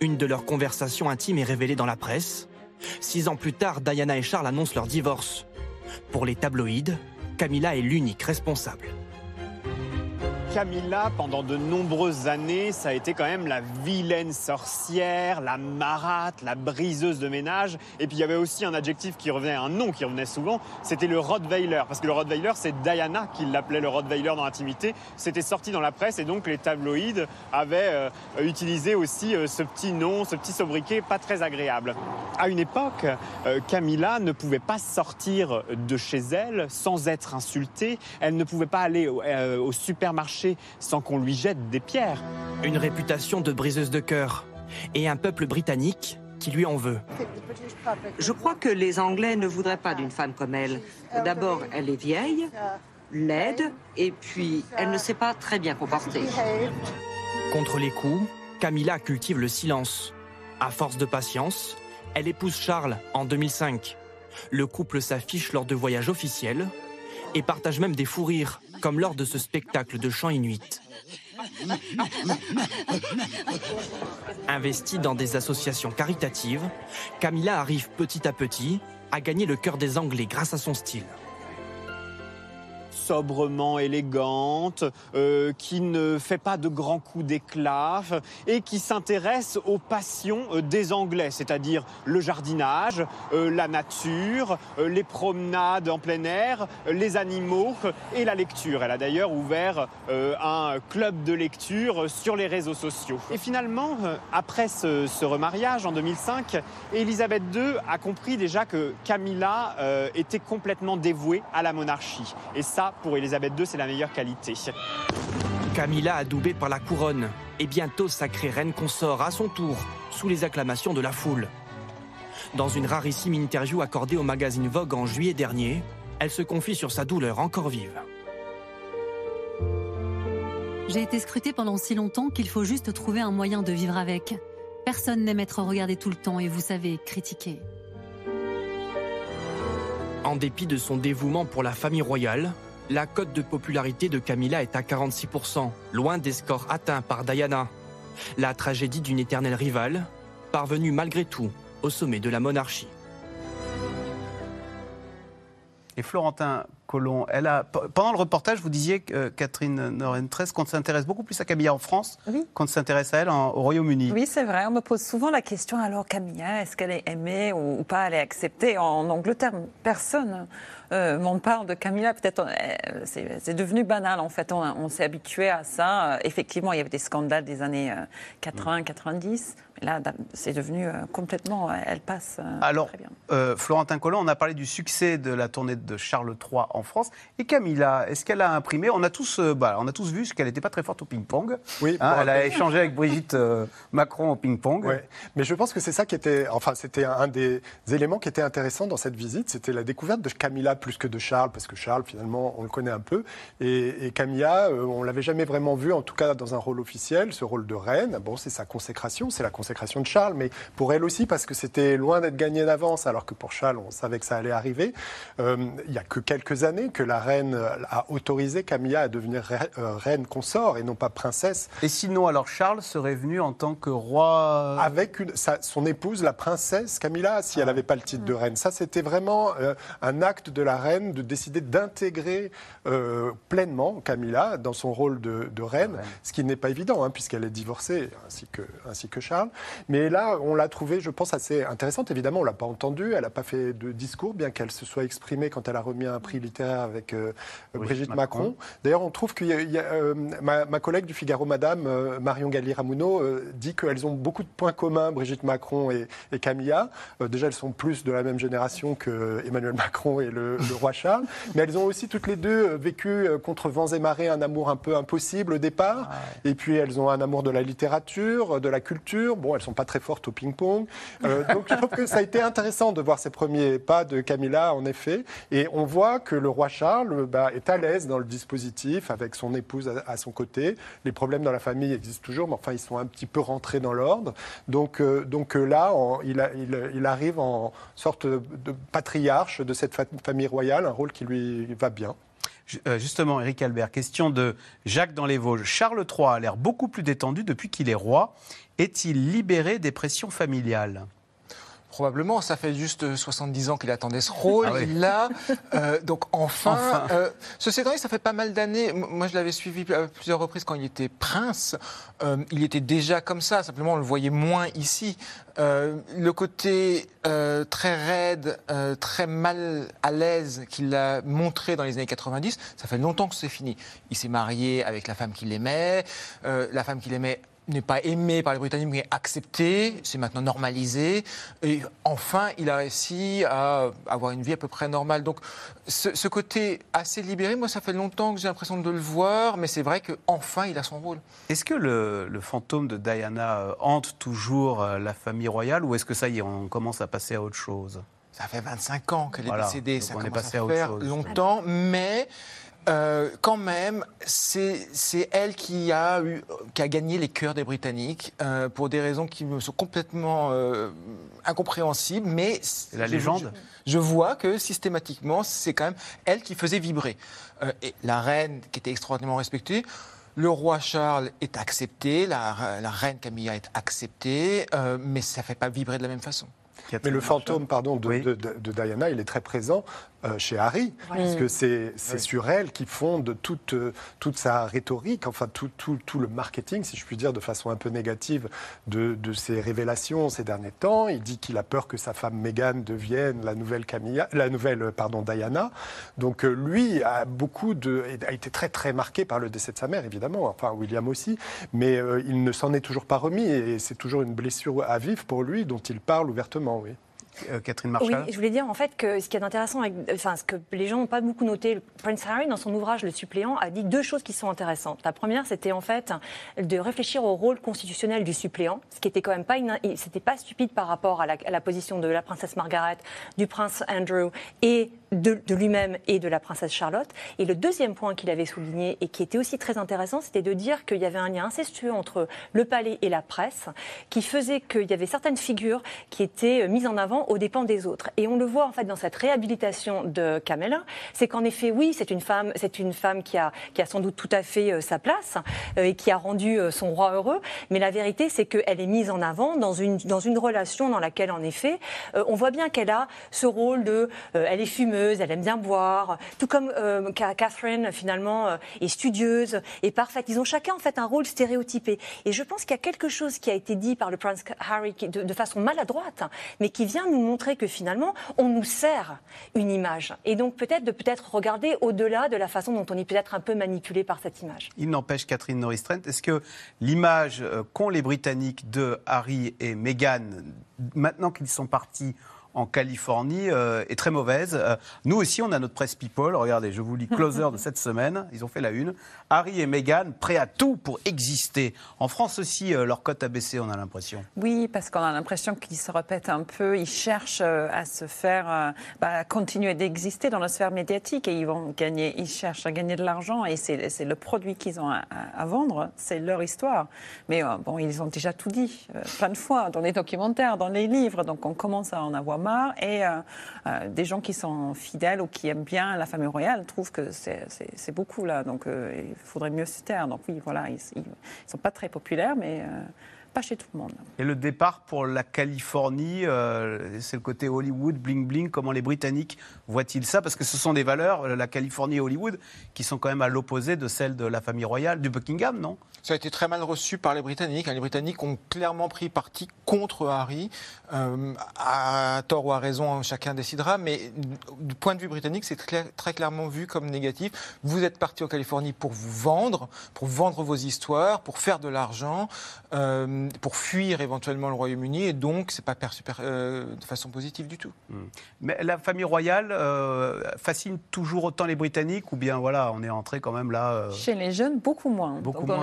Une de leurs conversations intimes est révélée dans la presse. Six ans plus tard, Diana et Charles annoncent leur divorce. Pour les tabloïds, Camilla est l'unique responsable. Camilla, pendant de nombreuses années, ça a été quand même la vilaine sorcière, la marate, la briseuse de ménage. Et puis il y avait aussi un adjectif qui revenait, un nom qui revenait souvent, c'était le Rottweiler. Parce que le Rottweiler, c'est Diana qui l'appelait le Rottweiler dans l'intimité. C'était sorti dans la presse et donc les tabloïds avaient euh, utilisé aussi euh, ce petit nom, ce petit sobriquet pas très agréable. À une époque, euh, Camilla ne pouvait pas sortir de chez elle sans être insultée. Elle ne pouvait pas aller au supermarché sans qu'on lui jette des pierres. Une réputation de briseuse de cœur et un peuple britannique qui lui en veut. Je crois que les Anglais ne voudraient pas d'une femme comme elle. D'abord, elle est vieille, laide, et puis elle ne sait pas très bien comporter. Contre les coups, Camilla cultive le silence. À force de patience, elle épouse Charles en 2005. Le couple s'affiche lors de voyages officiels et partage même des fous rires comme lors de ce spectacle de chant inuit. Investie dans des associations caritatives, Camilla arrive petit à petit à gagner le cœur des Anglais grâce à son style. Sobrement élégante, qui ne fait pas de grands coups d'éclat et qui s'intéresse aux passions des Anglais, c'est-à-dire le jardinage, la nature, les promenades en plein air, les animaux et la lecture. Elle a d'ailleurs ouvert un club de lecture sur les réseaux sociaux. Et finalement, après ce, remariage en 2005, Elisabeth II a compris déjà que Camilla euh, était complètement dévouée à la monarchie. Et ça, pour Elisabeth II, c'est la meilleure qualité. Camilla adoubée par la couronne et bientôt sacrée reine consort à son tour, sous les acclamations de la foule. Dans une rarissime interview accordée au magazine Vogue en juillet dernier, elle se confie sur sa douleur encore vive. J'ai été scrutée pendant si longtemps qu'il faut juste trouver un moyen de vivre avec. Personne n'aime être regardé tout le temps et vous savez, critiqué. En dépit de son dévouement pour la famille royale, la cote de popularité de Camilla est à 46%, loin des scores atteints par Diana. La tragédie d'une éternelle rivale, parvenue malgré tout au sommet de la monarchie. Et Florentin Colomb, elle a, pendant le reportage, vous disiez, euh, Catherine Norentres, qu'on s'intéresse beaucoup plus à Camilla en France qu'on s'intéresse à elle au Royaume-Uni. Oui, c'est vrai. On me pose souvent la question alors, Camilla, est-ce qu'elle est aimée ou, pas? Elle est acceptée en Angleterre Personne euh, on parle de Camilla, peut-être euh, c'est devenu banal en fait. On, s'est habitué à ça. Euh, effectivement, il y avait des scandales des années 80, 90. Mais là, c'est devenu complètement. Elle passe. Alors, très bien. Florentin Collin, on a parlé du succès de la tournée de Charles III en France. Et Camilla, est-ce qu'elle a imprimé? On a tous, bah, on a tous vu qu'elle n'était pas très forte au ping-pong. Oui. Hein, elle a échangé avec Brigitte Macron au ping-pong. Oui. Mais je pense que c'est ça qui était, enfin, c'était un des éléments qui était intéressant dans cette visite, c'était la découverte de Camilla plus que de Charles, parce que Charles, finalement, on le connaît un peu. Et, Camilla, euh, on l'avait jamais vraiment vu, en tout cas dans un rôle officiel, ce rôle de reine. Bon, c'est sa consécration, c'est la consécration de Charles, mais pour elle aussi, parce que c'était loin d'être gagné d'avance, alors que pour Charles, on savait que ça allait arriver. Euh, il n'y a que quelques années que la reine a autorisé Camilla à devenir euh, reine consort et non pas princesse. Et sinon, alors Charles serait venu en tant que roi Avec une, son épouse, la princesse Camilla, si elle n'avait pas le titre de reine. Ça, c'était vraiment un acte de la reine de décider d'intégrer euh, pleinement Camilla dans son rôle de, reine, ce qui n'est pas évident, hein, puisqu'elle est divorcée, ainsi que, ainsi que Charles. Mais là, on l'a trouvée, je pense, assez intéressante. Évidemment, on ne l'a pas entendue, elle n'a pas fait de discours, bien qu'elle se soit exprimée quand elle a remis un prix littéraire avec euh, Brigitte Macron. D'ailleurs, on trouve que euh, ma, collègue du Figaro, Madame, Marion Galli-Ramuno, dit qu'elles ont beaucoup de points communs, Brigitte Macron et, Camilla. déjà, elles sont plus de la même génération que Emmanuel Macron et le, le roi Charles. Mais elles ont aussi toutes les deux euh, vécu euh, contre vents et marées un amour un peu impossible au départ. Et puis elles ont un amour de la littérature, de la culture. Bon, elles sont pas très fortes au ping-pong. Euh, donc je trouve que ça a été intéressant de voir ces premiers pas de Camilla, en effet. Et on voit que le roi Charles bah, est à l'aise dans le dispositif avec son épouse à, son côté. Les problèmes dans la famille existent toujours, mais enfin ils sont un petit peu rentrés dans l'ordre. Donc, donc là, il, il, arrive en sorte de patriarche de cette famille royale un rôle qui lui va bien. Euh, justement, Eric Albert, question de Jacques dans les Vosges. Charles III a l'air beaucoup plus détendu depuis qu'il est roi. Est-il libéré des pressions familiales? Probablement, ça fait juste 70 ans qu'il attendait ce rôle. Ah il l'a. Euh, donc enfin, Euh, ceci étant ça fait pas mal d'années. Moi, je l'avais suivi à plusieurs reprises quand il était prince. Euh, il était déjà comme ça. Simplement, on le voyait moins ici. Euh, le côté euh, très raide, très mal à l'aise qu'il a montré dans les années 90, ça fait longtemps que c'est fini. Il s'est marié avec la femme qu'il aimait. la femme qu'il aimait n'est pas aimé par les Britanniques, mais accepté, c'est maintenant normalisé. Et enfin, il a réussi à avoir une vie à peu près normale. Donc, ce, côté assez libéré, moi, ça fait longtemps que j'ai l'impression de le voir, mais c'est vrai qu'enfin, il a son rôle. Est-ce que le, fantôme de Diana euh, hante toujours euh, la famille royale, ou est-ce que ça y est, on commence à passer à autre chose? Ça fait 25 ans qu'elle est décédée, ça on est passé à, à faire longtemps, mais euh, quand même, c'est elle qui a, eu, qui a gagné les cœurs des Britanniques euh, pour des raisons qui me sont complètement euh, incompréhensibles. Mais la légende. Je, vois que systématiquement, c'est quand même elle qui faisait vibrer. et la reine, qui était extraordinairement respectée. Le roi Charles est accepté, la, reine Camilla est acceptée, mais ça ne fait pas vibrer de la même façon. Mais le fantôme, pardon, de, Diana, il est très présent euh, chez Harry, parce que c'est sur elle qui fonde toute, toute sa rhétorique, enfin tout, tout, tout, le marketing, si je puis dire, de façon un peu négative de, de ses révélations ces derniers temps. Il dit qu'il a peur que sa femme Meghan devienne la nouvelle Camilla, la nouvelle pardon Diana. Donc euh, lui a beaucoup de, a été très très marqué par le décès de sa mère, évidemment, enfin William aussi, mais euh, il ne s'en est toujours pas remis et c'est toujours une blessure à vivre pour lui dont il parle ouvertement, oui. Euh, Catherine Marshall Oui, je voulais dire en fait que ce qui est intéressant, avec, enfin ce que les gens n'ont pas beaucoup noté, Prince Harry dans son ouvrage Le suppléant a dit deux choses qui sont intéressantes. La première, c'était en fait de réfléchir au rôle constitutionnel du suppléant, ce qui était quand même pas, c'était pas stupide par rapport à la, à la, position de la princesse Margaret, du prince Andrew et de, de lui-même et de la princesse Charlotte. Et le deuxième point qu'il avait souligné et qui était aussi très intéressant, c'était de dire qu'il y avait un lien incestueux entre le palais et la presse, qui faisait qu'il y avait certaines figures qui étaient mises en avant aux dépens des autres. Et on le voit en fait dans cette réhabilitation de Camilla, c'est qu'en effet, oui, c'est une femme, c'est une femme qui a, qui a sans doute tout à fait euh, sa place euh, et qui a rendu euh, son roi heureux. Mais la vérité, c'est qu'elle est mise en avant dans une, dans une relation dans laquelle, en effet, on voit bien qu'elle a ce rôle de, elle est fumeuse, elle aime bien boire, tout comme Catherine finalement est studieuse et parfaite. Ils ont chacun en fait un rôle stéréotypé. Et je pense qu'il y a quelque chose qui a été dit par le prince Harry de, de façon maladroite, mais qui vient nous montrer que finalement, on nous sert une image. Et donc peut-être de peut-être regarder au-delà de la façon dont on est peut-être un peu manipulé par cette image. Il n'empêche, Catherine Norris-Trent, est-ce que l'image euh, qu'ont les Britanniques de Harry et Meghan, maintenant qu'ils sont partis en Californie euh, est très mauvaise. Euh, nous aussi, on a notre presse people. Regardez, je vous lis Closer de cette semaine. Ils ont fait la une. Harry et Meghan prêts à tout pour exister. En France aussi, euh, leur cote a baissé, on a l'impression. Oui, parce qu'on a l'impression qu'ils se répètent un peu. Ils cherchent à se faire, bah, continuer d'exister dans la sphère médiatique et ils vont gagner. Ils cherchent à gagner de l'argent et c'est le produit qu'ils ont à, vendre. C'est leur histoire. Mais bon, ils ont déjà tout dit plein de fois dans les documentaires, dans les livres. Donc on commence à en avoir et euh, euh, des gens qui sont fidèles ou qui aiment bien la famille royale trouvent que c'est beaucoup là. Donc euh, il faudrait mieux se taire. Donc oui, voilà, ils ne sont pas très populaires, mais pas chez tout le monde. Et le départ pour la Californie, c'est le côté Hollywood, bling bling. Comment les Britanniques voient-ils ça? Parce que ce sont des valeurs, la Californie et Hollywood, qui sont quand même à l'opposé de celles de la famille royale, du Buckingham, non? Ça a été très mal reçu par les Britanniques. Les Britanniques ont clairement pris parti contre Harry, euh, à tort ou à raison, chacun décidera. Mais du point de vue britannique, c'est très clairement vu comme négatif. Vous êtes parti en Californie pour vous vendre, pour vendre vos histoires, pour faire de l'argent, euh, pour fuir éventuellement le Royaume-Uni, et donc c'est pas perçu euh, de façon positive du tout. Hmm. Mais la famille royale fascine toujours autant les Britanniques, ou bien voilà, on est entré quand même là. Chez les jeunes, beaucoup moins. Beaucoup moins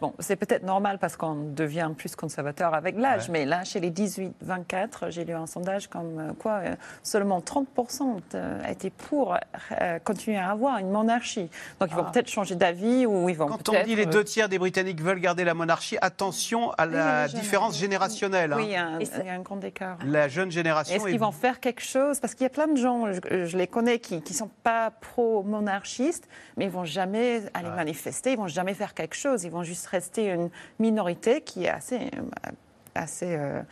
bon, c'est peut-être normal parce qu'on devient plus conservateur avec l'âge, mais là, chez les 18-24, j'ai lu un sondage comme euh, quoi euh, seulement 30% étaient pour euh, continuer à avoir une monarchie. Donc ils vont ah. peut-être changer d'avis ou ils vont Quand on dit les deux tiers des Britanniques veulent garder la monarchie, attention à la différence générationnelle. Oui, hein. il y, a un, grand écart. La jeune génération. Est-ce qu'ils vont faire quelque chose? Parce qu'il y a plein de gens, je, les connais, qui ne sont pas pro-monarchistes, mais ils vont jamais aller manifester, ils vont jamais faire quelque chose, ils vont juste rester une minorité qui est assez assez, euh,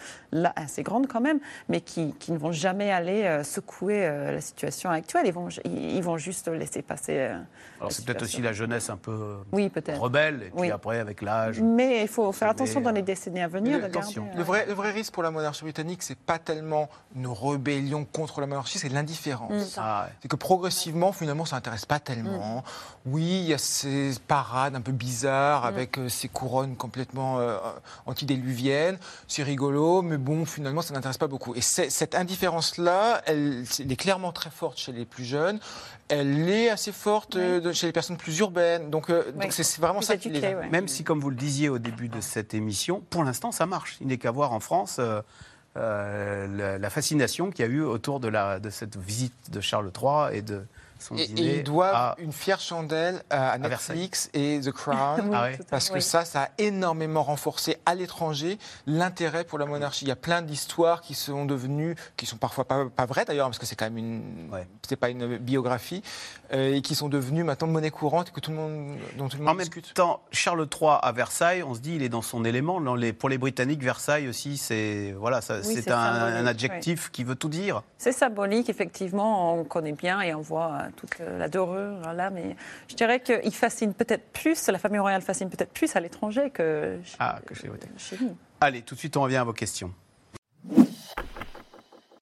assez grande quand même, mais qui, qui, ne vont jamais aller euh, secouer euh, la situation actuelle. Ils vont, ils, vont juste laisser passer. Alors c'est peut-être aussi la jeunesse un peu oui, rebelle, et puis après avec l'âge. Mais il faut faire attention dans les décennies à venir. attention. le, vrai, le vrai risque pour la monarchie britannique, c'est pas tellement une rébellion contre la monarchie, c'est l'indifférence. Mm. Ah c'est que progressivement, finalement, ça n'intéresse pas tellement. Mm. Oui, il y a ces parades un peu bizarres mm. avec ces couronnes complètement antidiluviennes c'est rigolo, mais bon, finalement, ça n'intéresse pas beaucoup. Et cette indifférence-là, elle, est clairement très forte chez les plus jeunes. Elle est assez forte euh, chez les personnes plus urbaines. Donc, euh, c'est vraiment ça qui est. Même si, comme vous le disiez au début de cette émission, pour l'instant, ça marche. Il n'est qu'à voir en France. Euh, la, fascination qu'il y a eu autour de, la, de cette visite de Charles III et de, son et, dîner. Et ils doivent une fière chandelle à, Netflix et The Crown, ah parce que ça, ça a énormément renforcé à l'étranger l'intérêt pour la monarchie. Il y a plein d'histoires qui sont devenues, qui sont parfois pas, pas vraies d'ailleurs, parce que c'est quand même une, c'est pas une biographie, euh, et qui sont devenues maintenant monnaie courante et que tout le monde, dont tout le monde en discute. En même temps, Charles III à Versailles, on se dit, il est dans son élément. Dans les, pour les Britanniques, Versailles aussi, c'est voilà, ça, Oui, c'est c'est un, symbolique, un adjectif qui veut tout dire. C'est symbolique, effectivement, on connaît bien et on voit euh, toute la dorure là, mais je dirais qu'il fascine peut-être plus, la famille royale fascine peut-être plus à l'étranger que, chez- Ah, que chez, chez nous. Allez, tout de suite, on revient à vos questions.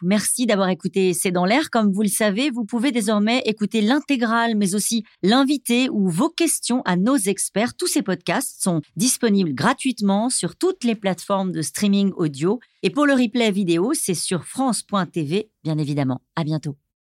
Merci d'avoir écouté C'est dans l'air. Comme vous le savez, vous pouvez désormais écouter l'intégrale, mais aussi l'invité ou vos questions à nos experts. Tous ces podcasts sont disponibles gratuitement sur toutes les plateformes de streaming audio. Et pour le replay vidéo, c'est sur France.tv, bien évidemment. À bientôt.